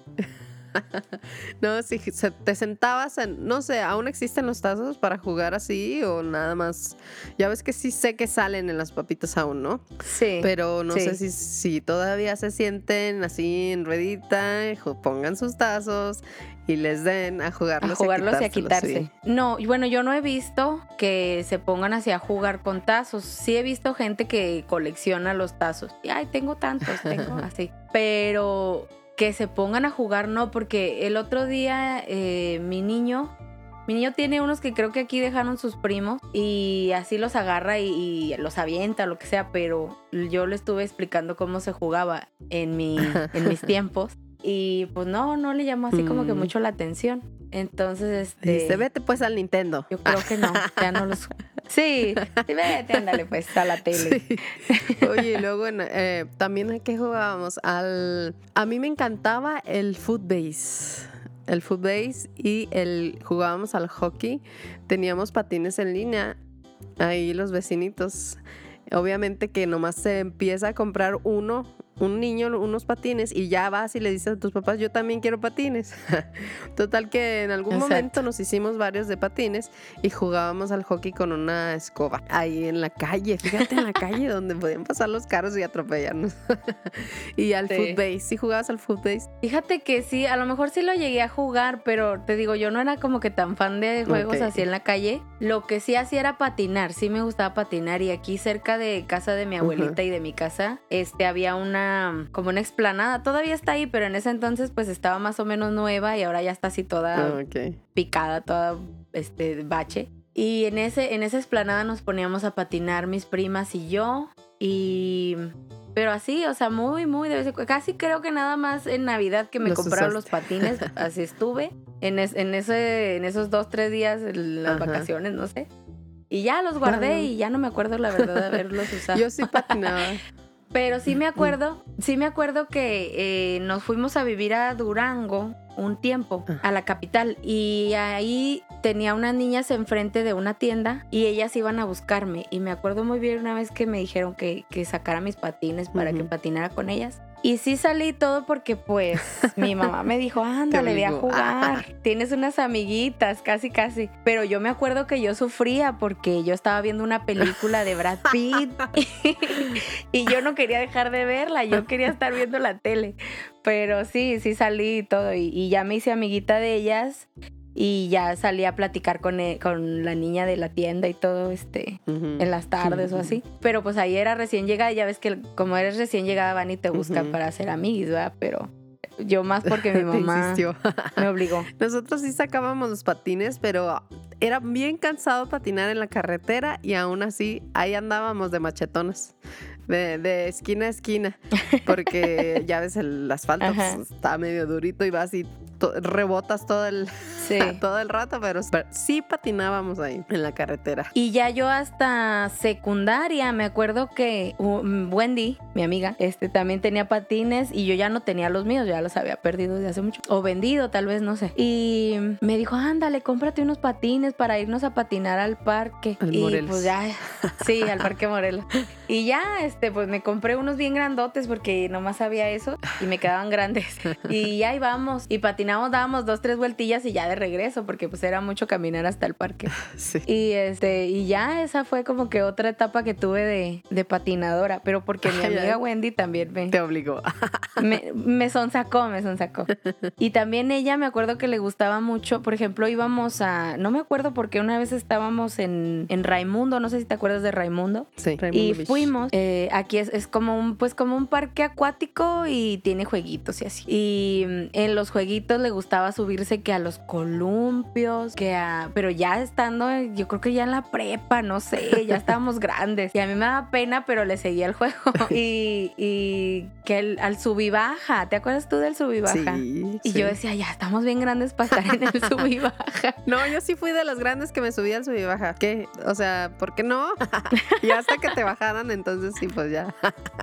No, si se- te sentabas en, no sé, ¿aún existen los tazos para jugar así o nada más? Ya ves que sí sé que salen en las papitas aún, ¿no? Sí. Pero no Sí. sé si, si todavía se sienten así en ruedita, pongan sus tazos y les den a jugarlos, a jugarlos y a quitarse. sí. No, bueno, yo no he visto que se pongan así a jugar con tazos. Sí he visto gente que colecciona los tazos. Y, ay, tengo tantos, tengo así. Pero que se pongan a jugar, no, porque el otro día eh, mi niño, mi niño tiene unos que creo que aquí dejaron sus primos y así los agarra y, y los avienta, lo que sea, pero yo le estuve explicando cómo se jugaba en, mi, en mis tiempos. Y pues no, no le llamó así como que Mm. mucho la atención. Entonces, este. Dice, vete pues al Nintendo. Yo creo que no, ya no los. Sí, sí, vete, ándale pues a la tele. Sí. Oye, y luego en, eh, también a qué jugábamos al a mí me encantaba el footbase. El footbase y el jugábamos al hockey. Teníamos patines en línea. Ahí los vecinitos. Obviamente que nomás se empieza a comprar uno, un niño, unos patines y ya vas y le dices a tus papás, yo también quiero patines. Total que en algún Exacto. momento nos hicimos varios de patines y jugábamos al hockey con una escoba ahí en la calle, fíjate en la calle donde podían pasar los carros y atropellarnos. y al Sí. footbase, ¿sí jugabas al footbase? Fíjate que sí, a lo mejor sí lo llegué a jugar, pero te digo, yo no era como que tan fan de juegos Ok. así en la calle. Lo que sí hacía era patinar, sí me gustaba patinar. Y aquí cerca de casa de mi abuelita y de mi casa, este había una como una explanada. Todavía está ahí, pero en ese entonces pues estaba más o menos nueva y ahora ya está así toda Ah, picada, toda este bache. Y en ese, en esa explanada nos poníamos a patinar mis primas y yo. Y. Pero así, o sea, muy, muy de vez en cu- Casi creo que nada más en Navidad que me Los compraron los patines, así estuve. En, es- en, ese, en esos dos, tres días, en las Ajá. vacaciones, no sé. Y ya los guardé y ya no me acuerdo la verdad de haberlos usado. Yo sí patinaba. Pero sí me acuerdo, sí me acuerdo que eh, nos fuimos a vivir a Durango un tiempo, Ah. a la capital, y ahí tenía unas niñas enfrente de una tienda y ellas iban a buscarme. Y me acuerdo muy bien una vez que me dijeron que, que sacara mis patines para que patinara con ellas. Y sí salí todo porque pues mi mamá me dijo, ándale, ve a obligó. jugar. Tienes unas amiguitas, casi, casi. Pero yo me acuerdo que yo sufría porque yo estaba viendo una película de Brad Pitt y yo no quería dejar de verla, yo quería estar viendo la tele. Pero sí, sí salí y todo y, y ya me hice amiguita de ellas y ya salí a platicar con, e- con la niña de la tienda y todo, este, en las tardes o así. Pero pues ahí era recién llegada, ya ves que como eres recién llegada van y te buscan para ser amiguis, ¿verdad? Pero yo más porque mi mamá me obligó. Nosotros sí sacábamos los patines, pero era bien cansado patinar en la carretera y aún así ahí andábamos de machetonas. De, de esquina a esquina, porque ya ves el asfalto pues, está medio durito y vas y to- rebotas todo el, Sí. todo el rato, pero, pero sí patinábamos ahí en la carretera. Y ya yo hasta secundaria me acuerdo que um, Wendy, mi amiga, este también tenía patines y yo ya no tenía los míos, ya los había perdido desde hace mucho o vendido, tal vez, no sé. Y me dijo, "Ándale, cómprate unos patines para irnos a patinar al parque." Al y Morelos. pues ya sí, al Parque Morelos. Y ya este pues me compré unos bien grandotes porque nomás había eso y me quedaban grandes. Y ahí vamos y patinamos, dábamos dos tres vueltillas y ya de regreso porque pues era mucho caminar hasta el parque. Sí. Y este, y ya esa fue como que otra etapa que tuve de, de patinadora, pero porque mi amiga. Wendy también me, Te obligó. me, me sonsacó, me sonsacó. Y también ella me acuerdo que le gustaba mucho, por ejemplo, íbamos a, no me acuerdo porque una vez estábamos en, en Raimundo, no sé si te acuerdas de Raimundo. Sí. Y Raimundo Beach. fuimos, eh, aquí es, es como un, pues como un parque acuático y tiene jueguitos y así. Y mm, en los jueguitos le gustaba subirse que a los columpios, que a, pero ya estando, yo creo que ya en la prepa, no sé, ya estábamos grandes. Y a mí me daba pena, pero le seguía el juego. Y, y que el- al sub y baja, ¿te acuerdas tú del sub y baja? Sí, Y sí. yo decía, ya estamos bien grandes para estar en el sub y baja. No, yo sí fui de las grandes que me subía al sub y baja. ¿Qué? O sea, ¿por qué no? y hasta que te bajaran, entonces sí, pues ya.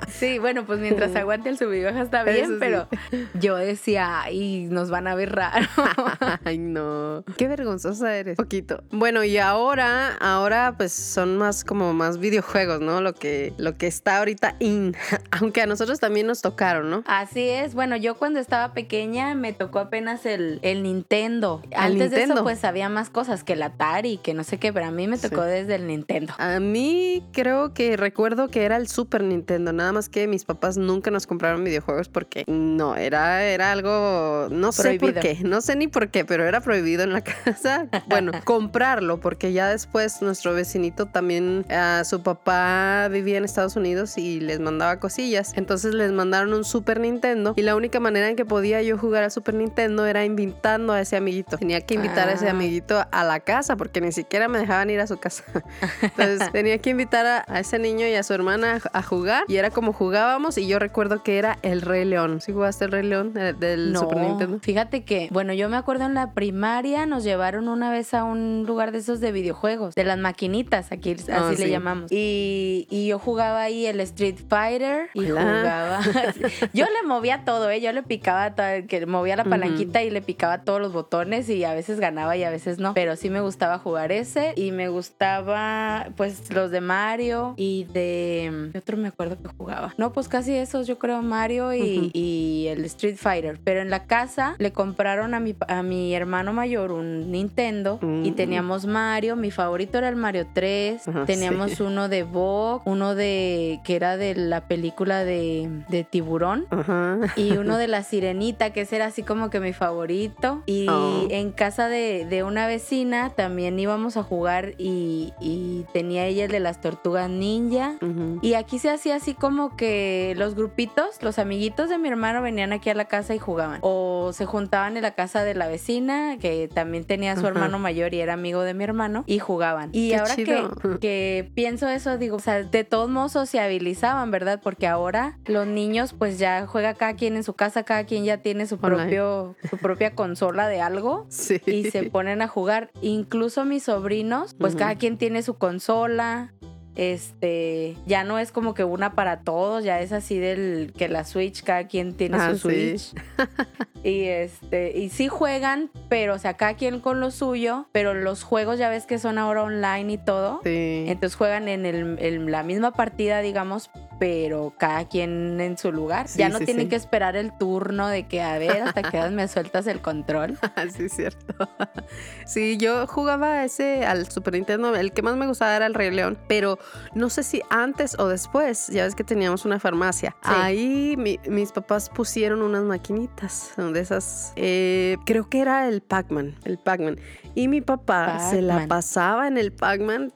Sí, bueno, pues mientras aguante el sub y baja está bien, sí. pero yo decía, ay, nos van a ver raro. Ay, no. Qué vergonzosa eres. Poquito. Bueno, y ahora, ahora pues son más como más videojuegos, ¿no? Lo que, lo que está ahorita in. Aunque a nosotros también nos tocaron, ¿no? Así es, bueno, yo cuando estaba pequeña me tocó apenas el, el Nintendo. ¿El Antes de eso pues había más cosas que el Atari, que no sé qué, pero a mí me Sí. tocó desde el Nintendo. A mí creo que recuerdo que era el Super Nintendo, nada más que mis papás nunca nos compraron videojuegos porque no, era, era algo, no sé por qué, no sé ni por qué, pero era prohibido en la casa. Bueno, comprarlo porque ya después nuestro vecinito también, ah, su papá vivía en Estados Unidos y les mandaba cosillas, entonces les mandaron un Super Nintendo y la única manera en que podía yo jugar al Super Nintendo era invitando a ese amiguito. Tenía que invitar a ese Ah. amiguito a la casa porque ni siquiera me dejaban ir a su casa. Entonces tenía que invitar a, a ese niño y a su hermana a, a jugar y era como jugábamos y yo recuerdo que era el Rey León. ¿Sí jugaste el Rey León eh, del Super Nintendo? fíjate que, bueno, yo me acuerdo en la primaria nos llevaron una vez a un lugar de esos de videojuegos, de las maquinitas, aquí así Ah, le sí. llamamos. Y, y yo jugaba ahí el Street Fighter y Hola. jugaba. yo le movía todo, ¿eh? Yo le picaba, todo, que movía la palanquita y le picaba todos los botones y a veces ganaba y a veces no. Pero sí me gustaba jugar ese y me gustaba, pues, los de Mario y de. ¿Qué otro me acuerdo que jugaba? No, pues casi esos, yo creo, Mario y, y el Street Fighter. Pero en la casa le compraron a mi, a mi hermano mayor un Nintendo y Mm. teníamos Mario. Mi favorito era el Mario 3. Ajá, teníamos sí. uno de Vogue, uno de. que era de la película de, de Tiburón. Ajá. Y uno de la sirenita, que ese era así como que mi favorito. Y Oh. en casa de, de una vecina también íbamos a jugar y, y tenía ella el de las tortugas ninja. Y aquí se hacía así como que los grupitos, los amiguitos de mi hermano venían aquí a la casa y jugaban. O se juntaban en la casa de la vecina, que también tenía a su Ajá. hermano mayor y era amigo de mi hermano, y jugaban. Y Qué ahora que, pienso eso, digo, o sea, de todos modos sociabilizaban, ¿verdad? Porque ahora los niños, pues ya juega cada quien en su casa, cada quien ya tiene su Online. propio, su propia consola de algo. Sí. Y se ponen a jugar. Incluso mis sobrinos, pues cada quien tiene su consola. Este, ya no es como que una para todos, ya es así del que la Switch, cada quien tiene Ah, su sí. Switch. y este, y sí juegan, pero o sea, cada quien con lo suyo, pero los juegos ya ves que son ahora online y todo. Sí. Entonces juegan en, el- en la misma partida, digamos, pero cada quien en su lugar. Sí, ya no sí, tienen sí. que esperar el turno de que, a ver, hasta que me sueltas el control. sí, es cierto. Sí, yo jugaba ese al Super Nintendo. El que más me gustaba era el Rey León. Pero no sé si antes o después, ya ves que teníamos una farmacia. Sí. Ahí mi- mis papás pusieron unas maquinitas de esas. eh, creo que era el Pac-Man. El Pac-Man. Y mi papá se la pasaba en el Pac-Man.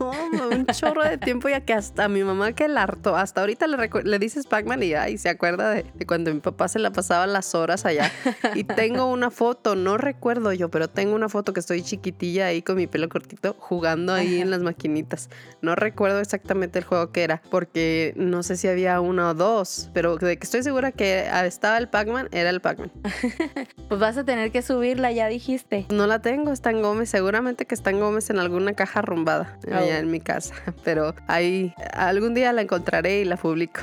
un chorro de tiempo ya que hasta mi mamá que la hartó, hasta ahorita le, le dices Pac-Man y ay, se acuerda de, de cuando mi papá se la pasaba las horas allá. Y tengo una foto, no recuerdo yo, pero tengo una foto que estoy chiquitilla ahí con mi pelo cortito jugando ahí en las maquinitas. No recuerdo exactamente el juego que era, porque no sé si había uno o dos, pero de que estoy segura que estaba el Pac-Man, era el Pac-Man. Pues vas a tener que subirla, ya dijiste. No la tengo, está en Gómez, seguramente que está en Gómez en alguna caja arrumbada allá En mi casa, pero ahí algún día la encontraré y la publico.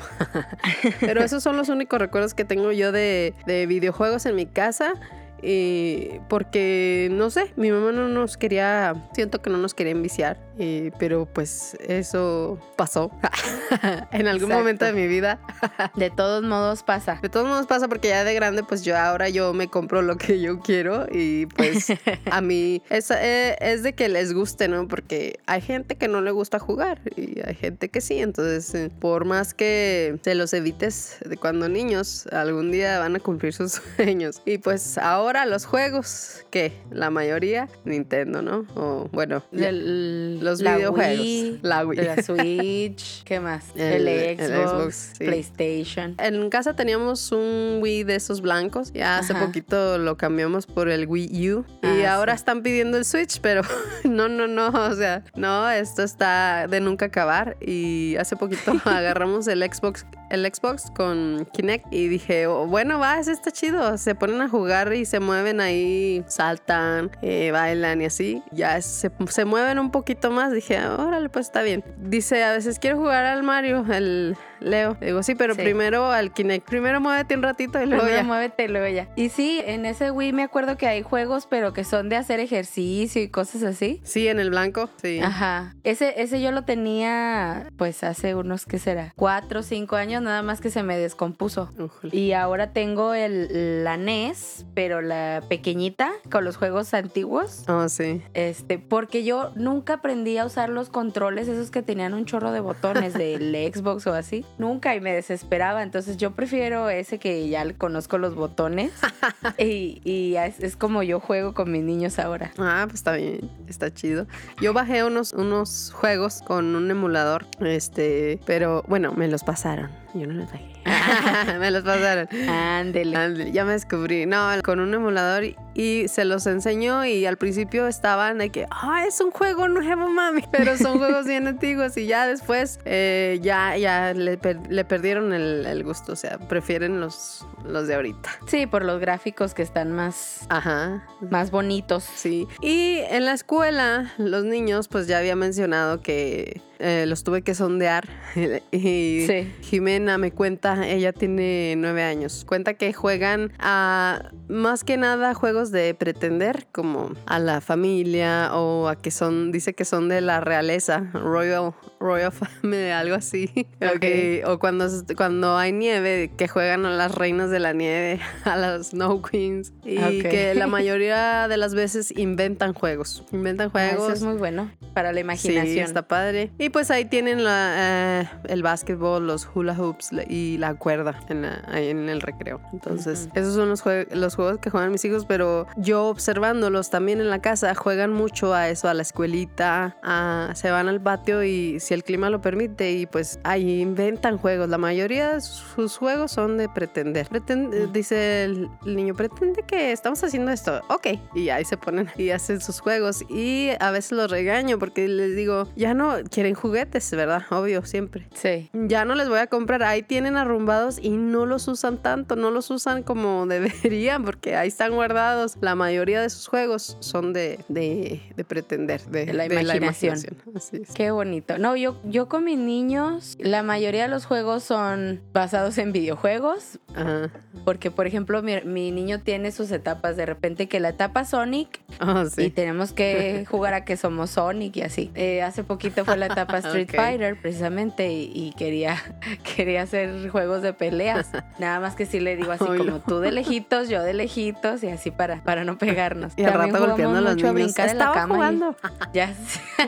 pero esos son los únicos recuerdos que tengo yo de, de videojuegos en mi casa. Y porque no sé, mi mamá no nos quería, siento que no nos quería enviciar, y- pero pues eso pasó en algún Exacto. momento de mi vida. De todos modos pasa. De todos modos pasa porque ya de grande, pues yo ahora yo me compro lo que yo quiero y pues a mí es, eh, es de que les guste, ¿no? Porque hay gente que no le gusta jugar y hay gente que sí. Entonces, eh, por más que se los evites de cuando niños, algún día van a cumplir sus sueños. Y pues ahora los juegos, que la mayoría, Nintendo, ¿no? O bueno, Del- los la videojuegos. Wii, la Wii. la Switch, ¿qué más? El- El, el Xbox, Xbox, sí. PlayStation. En casa teníamos un Wii de esos blancos. Ya hace Ajá. poquito lo cambiamos por el Wii U. y Ah, ahora sí. están pidiendo el Switch, pero no, no, no. O sea, no, esto está de nunca acabar. Y hace poquito agarramos el Xbox. El Xbox con Kinect y dije, "Oh, bueno, va, eso está chido. Se ponen a jugar y se mueven ahí, saltan, eh, bailan y así. Ya se, se mueven un poquito más. Dije, órale, pues está bien. Dice, a veces quiero jugar al Mario, el Leo. Digo, sí, pero Sí. primero al Kinect. Primero muévete un ratito y luego Primero ya. muévete y luego ya. Y sí, en ese Wii me acuerdo que hay juegos, pero que son de hacer ejercicio y cosas así. Sí, en el blanco, sí. Ajá. Ese, ese yo lo tenía, pues hace unos, ¿qué será? Cuatro o cinco años, nada más que se me descompuso. Y ahora tengo el, la NES, pero la pequeñita, con los juegos antiguos. Oh, sí. Este, porque yo nunca aprendí a usar los controles, esos que tenían un chorro de botones del Xbox o así. Nunca y me desesperaba. Entonces yo prefiero ese que ya conozco los botones. y y es, es como yo juego con mis niños ahora. Ah, pues está bien, está chido. Yo bajé unos, unos juegos con un emulador, este, pero bueno, me los pasaron. Yo no los bajé. me los pasaron. Ándele. Ya me descubrí. No, con un emulador y, y se los enseñó y al principio estaban de que, ah, es un juego nuevo, mami. Pero son juegos bien antiguos y ya después eh, ya, ya le, per- le perdieron el, el gusto. O sea, prefieren los, los de ahorita. Sí, por los gráficos que están más, Ajá. más bonitos. Sí. Y en la escuela, los niños, pues ya había mencionado que eh, los tuve que sondear. Y Sí. Jimena me cuenta, ella tiene nueve años, cuenta que juegan a más que nada juegos de pretender, como a la familia o a que son, dice que son de la realeza, Royal, Royal Family, algo así. O Ok. que- o cuando, cuando hay nieve, que juegan a las reinas de la nieve, a las Snow Queens. Y Ok. que la mayoría de las veces inventan juegos. Inventan Ah, juegos. Eso es muy bueno para la Sí, imaginación. está padre. Y pues ahí tienen la, eh, el básquetbol, los hula hoops y la cuerda en la- ahí en el recreo. Entonces, Ujú. esos son los, jue- los juegos que juegan mis hijos, pero pero yo observándolos también en la casa, juegan mucho a eso, a la escuelita, a- se van al patio y si el clima lo permite y pues ahí inventan juegos. La mayoría de sus juegos son de pretender. Preten- eh, dice el niño, pretende que estamos haciendo esto. Ok. Y ahí se ponen y hacen sus juegos. Y a veces los regaño porque les digo, ya no quieren juguetes, ¿verdad? Obvio, siempre. Sí. Ya no les voy a comprar. Ahí tienen arrumbados y no los usan tanto, no los usan como deberían porque ahí están guardados. La mayoría de sus juegos son de, de, de pretender, de, De la imaginación. Así es. Qué bonito. No, yo, yo con mis niños, la mayoría de los juegos son basados en videojuegos. Ajá. Porque, por ejemplo, mi, mi niño tiene sus etapas. De repente que la etapa Sonic Oh, y sí. tenemos que jugar a que somos Sonic y así. Eh, hace poquito fue la etapa Street. Fighter, precisamente, y, y quería, quería hacer juegos de peleas. Nada más que sí le digo así como tú de lejitos, yo de lejitos, y así para, para no pegarnos. Y al rato golpeando a los mucho a niños. brincar en la Estaba cama y- jugando. Ya sé.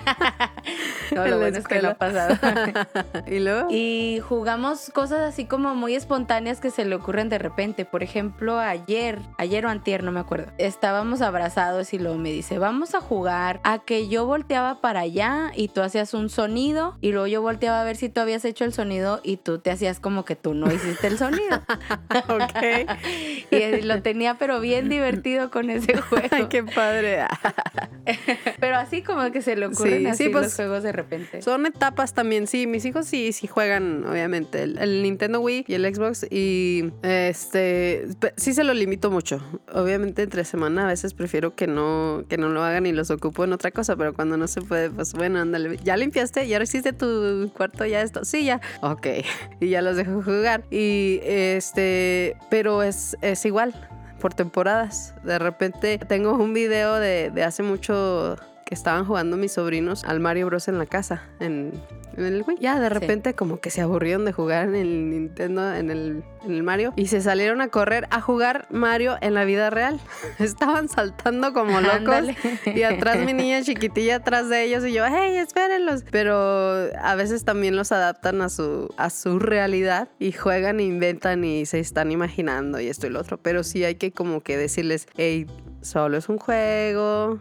No, lo bueno es que no ha pasado. y luego. Y jugamos cosas así como muy espontáneas que se le ocurren de repente. Por ejemplo, ayer, ayer o antier, no me acuerdo. Estábamos abrazados y luego me dice, vamos a jugar a que yo volteaba para allá y tú hacías un sonido y luego yo volteaba a ver si tú habías hecho el sonido y tú te hacías como que tú no hiciste el sonido. ok. y lo tenía pero bien divertido con ese juego. Ay, qué padre. Pero así como que se le ocurren Sí, así sí, pues, los juegos de repente. Son etapas también, sí. Mis hijos sí, sí juegan, obviamente, el, el Nintendo Wii y el Xbox. Y este sí se lo limito mucho. Obviamente, entre semana a veces prefiero que no, que no lo hagan y los ocupo en otra cosa. Pero cuando no se puede, pues bueno, ándale. ¿Ya limpiaste? ¿Ya hiciste tu cuarto? ¿Ya esto? Sí, ya. Ok. Y ya los dejo jugar. Y este, pero es, es igual por temporadas. De repente tengo un video de, de hace mucho que estaban jugando mis sobrinos al Mario Bros en la casa, en, en el Wii. Ya de repente como que se aburrieron de jugar en el Nintendo, en el, en el Mario, y se salieron a correr a jugar Mario en la vida real. Estaban saltando como locos. Ándale. Y atrás mi niña chiquitilla atrás de ellos y yo, hey, espérenlos. Pero a veces también los adaptan a su, a su realidad y juegan, e inventan y se están imaginando y esto y lo otro. Pero sí hay que como que decirles, hey, solo es un juego,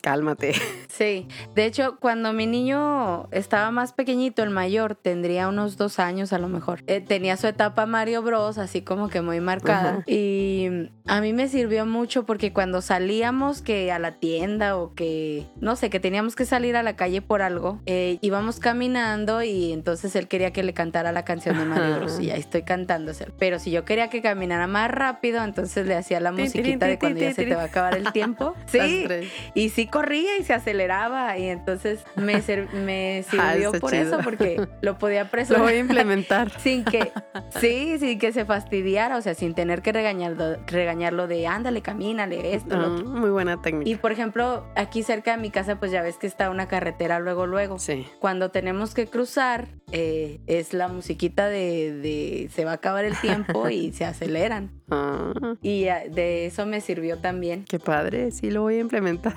cálmate. Sí, de hecho, cuando mi niño estaba más pequeñito, el mayor, tendría unos dos años a lo mejor, eh, tenía su etapa Mario Bros, así como que muy marcada. Y a mí me sirvió mucho porque cuando salíamos que a la tienda o que, no sé, que teníamos que salir a la calle por algo, eh, íbamos caminando y entonces él quería que le cantara la canción de Mario Bros. Y ahí estoy cantándose. Pero si yo quería que caminara más rápido, entonces le hacía la musiquita de cuando ya se te va a acabar el tiempo. Sí, y sí corría y se aceleraba y entonces me, Ah, sirvió por chido. eso porque lo podía Lo voy a presionar implementar. sin que sí, sin que se fastidiara, o sea, sin tener que regañarlo, regañarlo de ándale, camínale, esto, lo Ah, otro. muy buena técnica. Y por ejemplo, aquí cerca de mi casa, pues ya ves que está una carretera luego, luego. Sí. Cuando tenemos que cruzar, eh, es la musiquita de, de se va a acabar el tiempo y se aceleran. Ah, Y ah, de eso me sirvió también. qué padre, sí lo voy a implementar.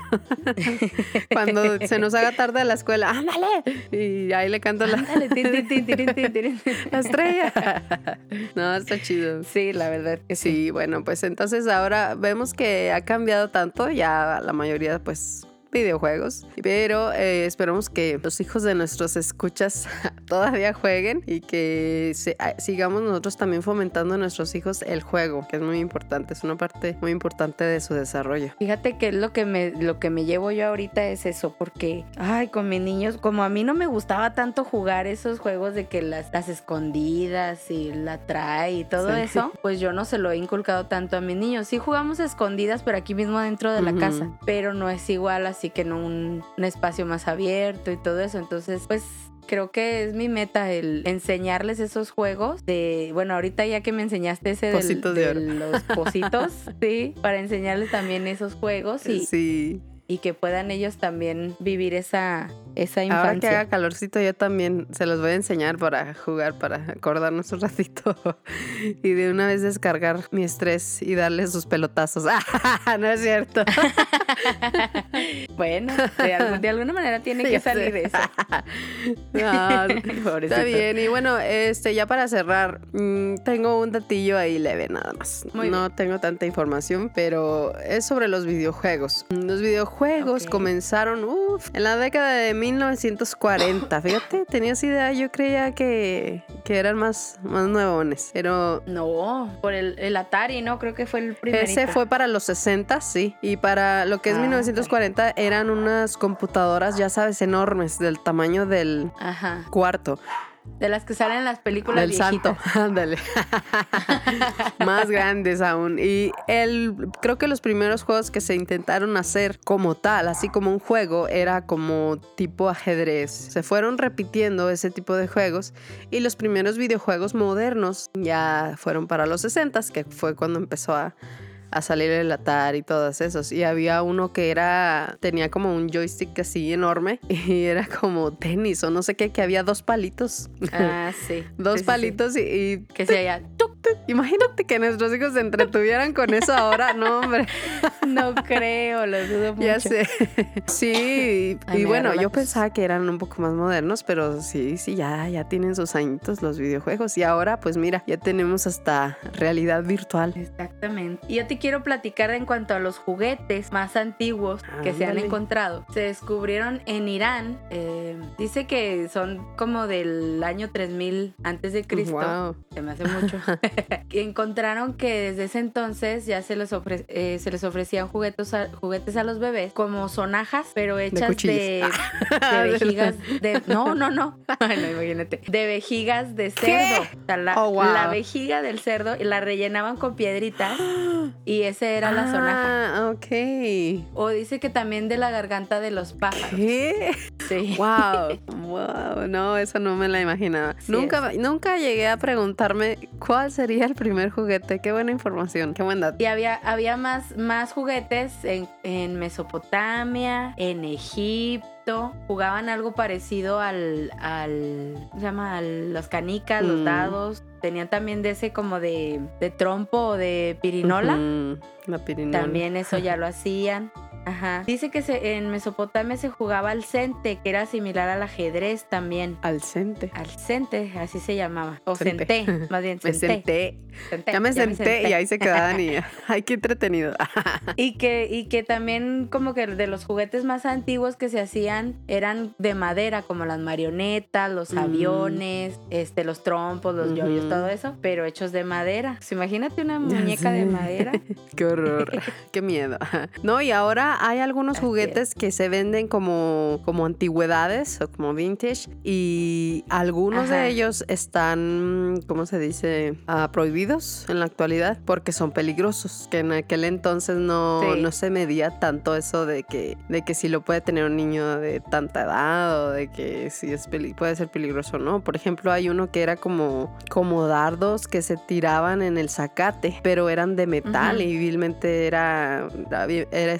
Cuando se nos haga tarde a la escuela, ándale. Y ahí le canto la, estrella. No, está chido. Sí, la verdad que sí. Sí, bueno, pues entonces ahora vemos que ha cambiado tanto, ya la mayoría pues videojuegos, pero eh, esperamos que los hijos de nuestros escuchas todavía jueguen y que se- ah, sigamos nosotros también fomentando a nuestros hijos el juego, que es muy importante, es una parte muy importante de su desarrollo. Fíjate que es lo que me lo que me llevo yo ahorita es eso, porque ay, con mis niños, como a mí no me gustaba tanto jugar esos juegos de que las, las escondidas y la trae y todo Sí. eso, pues yo no se lo he inculcado tanto a mis niños. Sí jugamos escondidas, pero aquí mismo dentro de la casa, pero no es igual así que en un, un espacio más abierto y todo eso. Entonces, pues creo que es mi meta el enseñarles esos juegos de, bueno, ahorita ya que me enseñaste ese del- de los pocitos, sí, para enseñarles también esos juegos y, Sí. Y que puedan ellos también vivir esa, esa Ahora que infancia. haga calorcito, yo también se los voy a enseñar para jugar, para acordarnos un ratito y de una vez descargar mi estrés y darle sus pelotazos. no es cierto. Bueno, de, algún- de alguna manera tiene que sé. salir eso. No, está bien. Y bueno, este, ya para cerrar, mm, tengo un datillo ahí leve nada más. Muy no tengo tanta información, pero es sobre los videojuegos. Los videojuegos Ok. comenzaron uf, en la década de 1940. Fíjate, tenías idea, yo creía que, que eran más, más nuevones, pero No, por el, el Atari, ¿no? Creo que fue el primero. ese fue para los 60, sí. Y para lo que es Ah, 1940 eran unas computadoras, ya sabes, enormes, del tamaño del Ajá. cuarto. De las que salen en las películas Del viejitas. santo, ándale. Más grandes aún. Y el, creo que los primeros juegos que se intentaron hacer como tal, así como un juego, era como tipo ajedrez. Se fueron repitiendo ese tipo de juegos y los primeros videojuegos modernos ya fueron para los 60, que fue cuando empezó a a salir el Atari y todos esos. Y había uno que era, tenía como un joystick así enorme y era como tenis o no sé qué, que había dos palitos. Ah, sí. Dos Sí, sí, sí. palitos y, y Que se haya. imagínate que nuestros hijos se entretuvieran con eso ahora. No, hombre, No creo, lo dudo mucho. ya sé. Sí, Ay, y bueno, yo pensaba que eran un poco más modernos, pero sí, sí, ya, ya tienen sus añitos los videojuegos. Y ahora, pues mira, ya tenemos hasta realidad virtual. Exactamente. Y yo te quiero platicar en cuanto a los juguetes más antiguos que se han encontrado. Se descubrieron en Irán. eh, dice que son como del año 3000 antes de Cristo. Wow. Se me hace mucho. Y Encontraron que desde ese entonces ya se les, ofre- eh, se les ofrecían juguetes a, juguetes a los bebés como sonajas, pero hechas cuchillos. de, de vejigas de... No, no, no. Ay, no, imagínate. De vejigas de cerdo. O sea, la, Oh, wow. la vejiga del cerdo y la rellenaban con piedritas y ese era la sonaja. Ah, ok. O dice que también de la garganta de los pájaros. ¿Qué? Sí. Wow, wow, no, eso no me la imaginaba. Sí, nunca, nunca llegué a preguntarme cuál sería el primer juguete. Qué buena información, qué buen dato. Y había, había más, más juguetes en, en Mesopotamia, en Egipto. Jugaban algo parecido al, al ¿cómo se llama? A las canicas, los Mm. dados. Tenían también de ese como de, de trompo o de pirinola. La pirinola. También eso ya lo hacían. Ajá. Dice que se- en Mesopotamia se jugaba al cente, que era similar al ajedrez también. Al cente. Al cente, así se llamaba. O Cente. senté, más bien Me senté. senté. senté, Ya me senté y ahí se quedaban y ay, qué entretenido. Y que, y que también como que de los juguetes más antiguos que se hacían eran de madera, como las marionetas, los Mm. aviones, este, los trompos, los yoyos, todo eso, pero hechos de madera. Pues imagínate una Ya muñeca de madera. Qué horror, qué miedo. No, y ahora hay algunos juguetes que se venden como, como antigüedades o como vintage y algunos Ajá. de ellos están, ¿cómo se dice? Ah, prohibidos en la actualidad porque son peligrosos, que en aquel entonces no, Sí. no se medía tanto eso de que, de que si lo puede tener un niño de tanta edad o de que si es puede ser peligroso o no. Por ejemplo, hay uno que era como, como dardos que se tiraban en el zacate, pero eran de metal Ujú. y vilmente era, era, era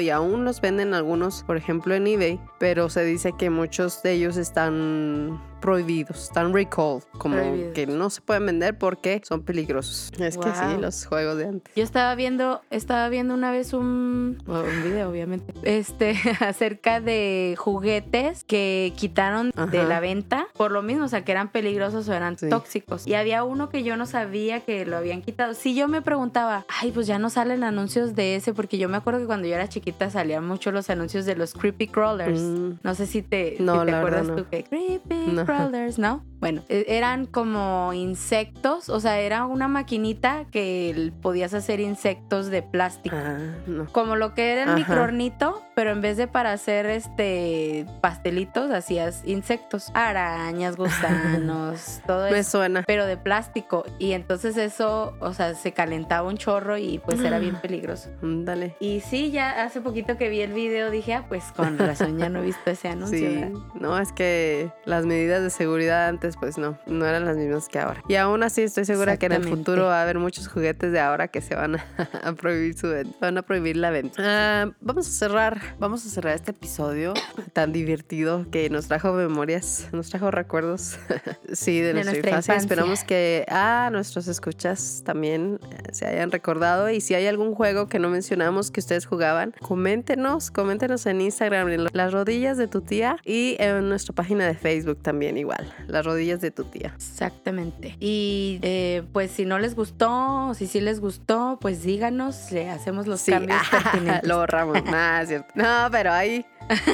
y aún los venden algunos, por ejemplo, en eBay, pero se dice que muchos de ellos están prohibidos, están recalled, como Prohibidos. que no se pueden vender porque son peligrosos. Es que sí, los juegos de antes. Yo estaba viendo, estaba viendo una vez un, un video, obviamente, este, acerca de juguetes que quitaron de la venta por lo mismo, o sea, que eran peligrosos o eran Sí. tóxicos. Y había uno que yo no sabía que lo habían quitado. Si yo me preguntaba, ay, pues ya no salen anuncios de ese, porque yo me acuerdo que cuando yo era chiquita salían mucho los anuncios de los creepy crawlers. Mm. No sé si te, si No, te acuerdas verdad tú que creepy No. Crawlers, ¿no? Bueno, e- eran como insectos, o sea, era una maquinita que podías hacer insectos de plástico. Ah, no. Como lo que era el Ajá. microornito, pero en vez de para hacer este pastelitos, hacías insectos, arañas, gusanos, todo Me eso. suena. Pero de plástico. Y entonces eso, o sea, se calentaba un chorro y pues era bien peligroso. Dale. Y sí, ya hace poquito que vi el video dije, ah, pues con razón ya no he visto ese anuncio. Sí, no, es que las medidas de seguridad antes pues no, no eran las mismas que ahora. Y aún así estoy segura que en el futuro va a haber muchos juguetes de ahora que se van a, a prohibir su venta, van a prohibir la venta. Ah, vamos a cerrar, vamos a cerrar este episodio tan divertido que nos trajo memorias, nos trajo recuerdos, sí, de, De nuestra, nuestra infancia. infancia. Esperamos que a nuestros escuchas también eh, se hayan recordado y si hay algún juego que no mencionamos que ustedes jugaban, coméntenos, coméntenos en Instagram, en las rodillas de tu tía y en nuestra página de Facebook también igual, las rodillas de tu tía. Exactamente. Y eh, pues si no les gustó, si sí les gustó, pues díganos, le hacemos los Sí, cambios pertinentes. lo borramos, nada, cierto. No, pero ahí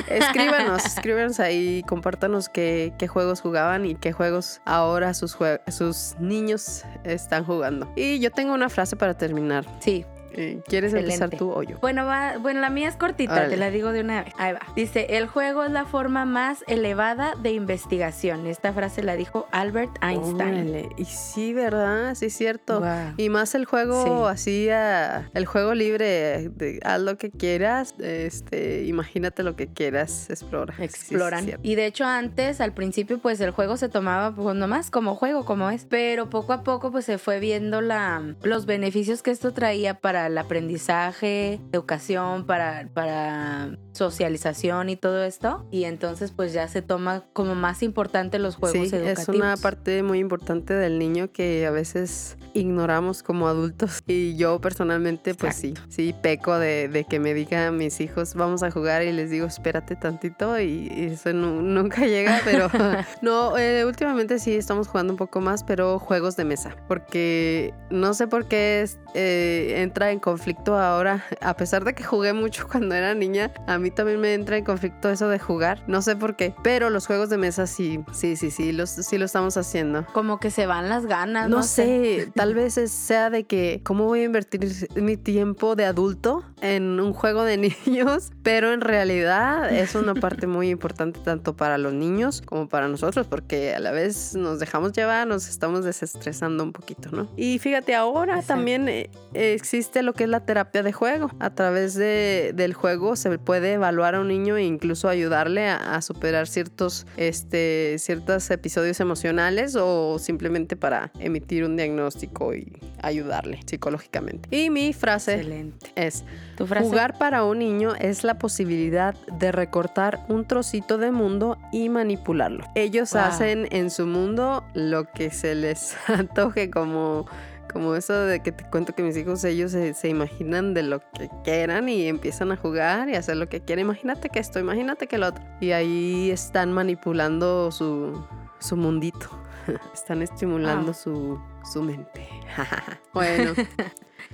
escríbanos, escríbanos ahí, compártanos qué, qué juegos jugaban y qué juegos ahora sus, jue- sus niños están jugando. Y yo tengo una frase para terminar. Sí. Eh, ¿Quieres empezar Excelente. tú o yo? Bueno, va, bueno, la mía es cortita, Órale. te la digo de una vez. Ahí va. Dice, el juego es la forma más elevada de investigación. Esta frase la dijo Albert Einstein. Órale, Y sí, ¿verdad? Sí, es cierto. Guau. Y más el juego Sí. así, ah, el juego libre, de, haz lo que quieras, este, imagínate lo que quieras, explora. Sí, sí, exploran. cierto. y de hecho antes, al principio, pues el juego se tomaba pues nomás como juego, como es. Pero poco a poco pues se fue viendo la, los beneficios que esto traía para el aprendizaje, educación, para, para socialización y todo esto. Y entonces pues ya se toma como más importante los juegos Sí, educativos. es una parte muy importante del niño que a veces ignoramos como adultos. Y yo personalmente, pues sí, sí peco de, de que me digan mis hijos, vamos a jugar y les digo, espérate tantito y, y eso nu- nunca llega, pero no, eh, últimamente sí estamos jugando un poco más, pero juegos de mesa, porque no sé por qué es- eh, entra en conflicto ahora, a pesar de que jugué mucho cuando era niña, a mí también me entra en conflicto eso de jugar, no sé por qué, pero los juegos de mesa sí, sí, sí, sí, los, sí lo estamos haciendo. Como que se van las ganas. No sé, tal vez sea de que cómo voy a invertir mi tiempo de adulto en un juego de niños, pero en realidad es una parte muy importante tanto para los niños como para nosotros, porque a la vez nos dejamos llevar, nos estamos desestresando un poquito, ¿no? Y fíjate, ahora Exacto. también eh, existe lo que es la terapia de juego. A través de- del juego se puede evaluar a un niño e incluso ayudarle a, a superar ciertos, este, ciertos episodios emocionales o simplemente para emitir un diagnóstico y ayudarle psicológicamente. Y mi frase Excelente. es, ¿Tu frase? jugar para un niño es la posibilidad de recortar un trocito de mundo y manipularlo. Ellos Wow. hacen en su mundo lo que se les antoje como... Como eso de que te cuento que mis hijos, ellos se, se imaginan de lo que quieran y empiezan a jugar y hacer lo que quieren. Imagínate que esto, imagínate que lo otro. Y ahí están manipulando su, su mundito. Están estimulando Wow. su, su mente. bueno.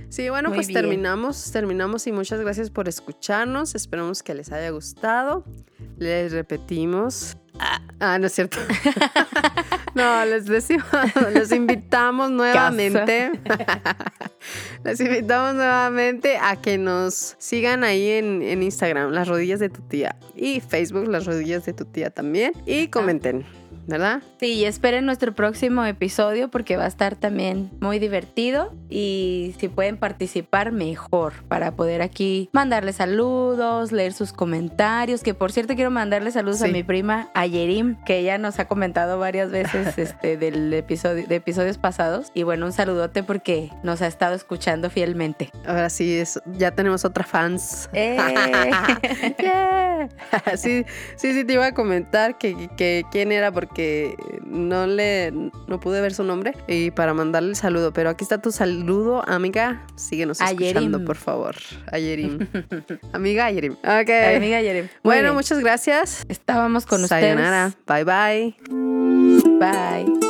Sí, bueno, Muy pues bien. terminamos, terminamos y muchas gracias por escucharnos. Esperamos que les haya gustado. Les repetimos. Ah, ah, no es cierto. no, les decimos, les invitamos nuevamente. les invitamos nuevamente a que nos sigan ahí en, en Instagram, las rodillas de tu tía. Y Facebook, las rodillas de tu tía también. Y comenten, ¿verdad? Sí, y esperen nuestro próximo episodio porque va a estar también muy divertido y si pueden participar mejor para poder aquí mandarle saludos, leer sus comentarios, que por cierto quiero mandarle saludos a mi prima Ayerim, que ella nos ha comentado varias veces este del episodio de episodios pasados y bueno, un saludote porque nos ha estado escuchando fielmente. Ahora sí, es, ya tenemos otra fans. ¡Eh! Yeah. sí, sí, sí, te iba a comentar que, que quién era porque no le no pude ver su nombre y para mandarle el saludo. Pero aquí está tu saludo, amiga. Síguenos escuchando, Ayerim. por favor. Ayerim. amiga Ayerim. Ok. Amiga Ayerim. Bueno, muchas gracias. estábamos con Sayonara. ustedes. Bye bye. Bye.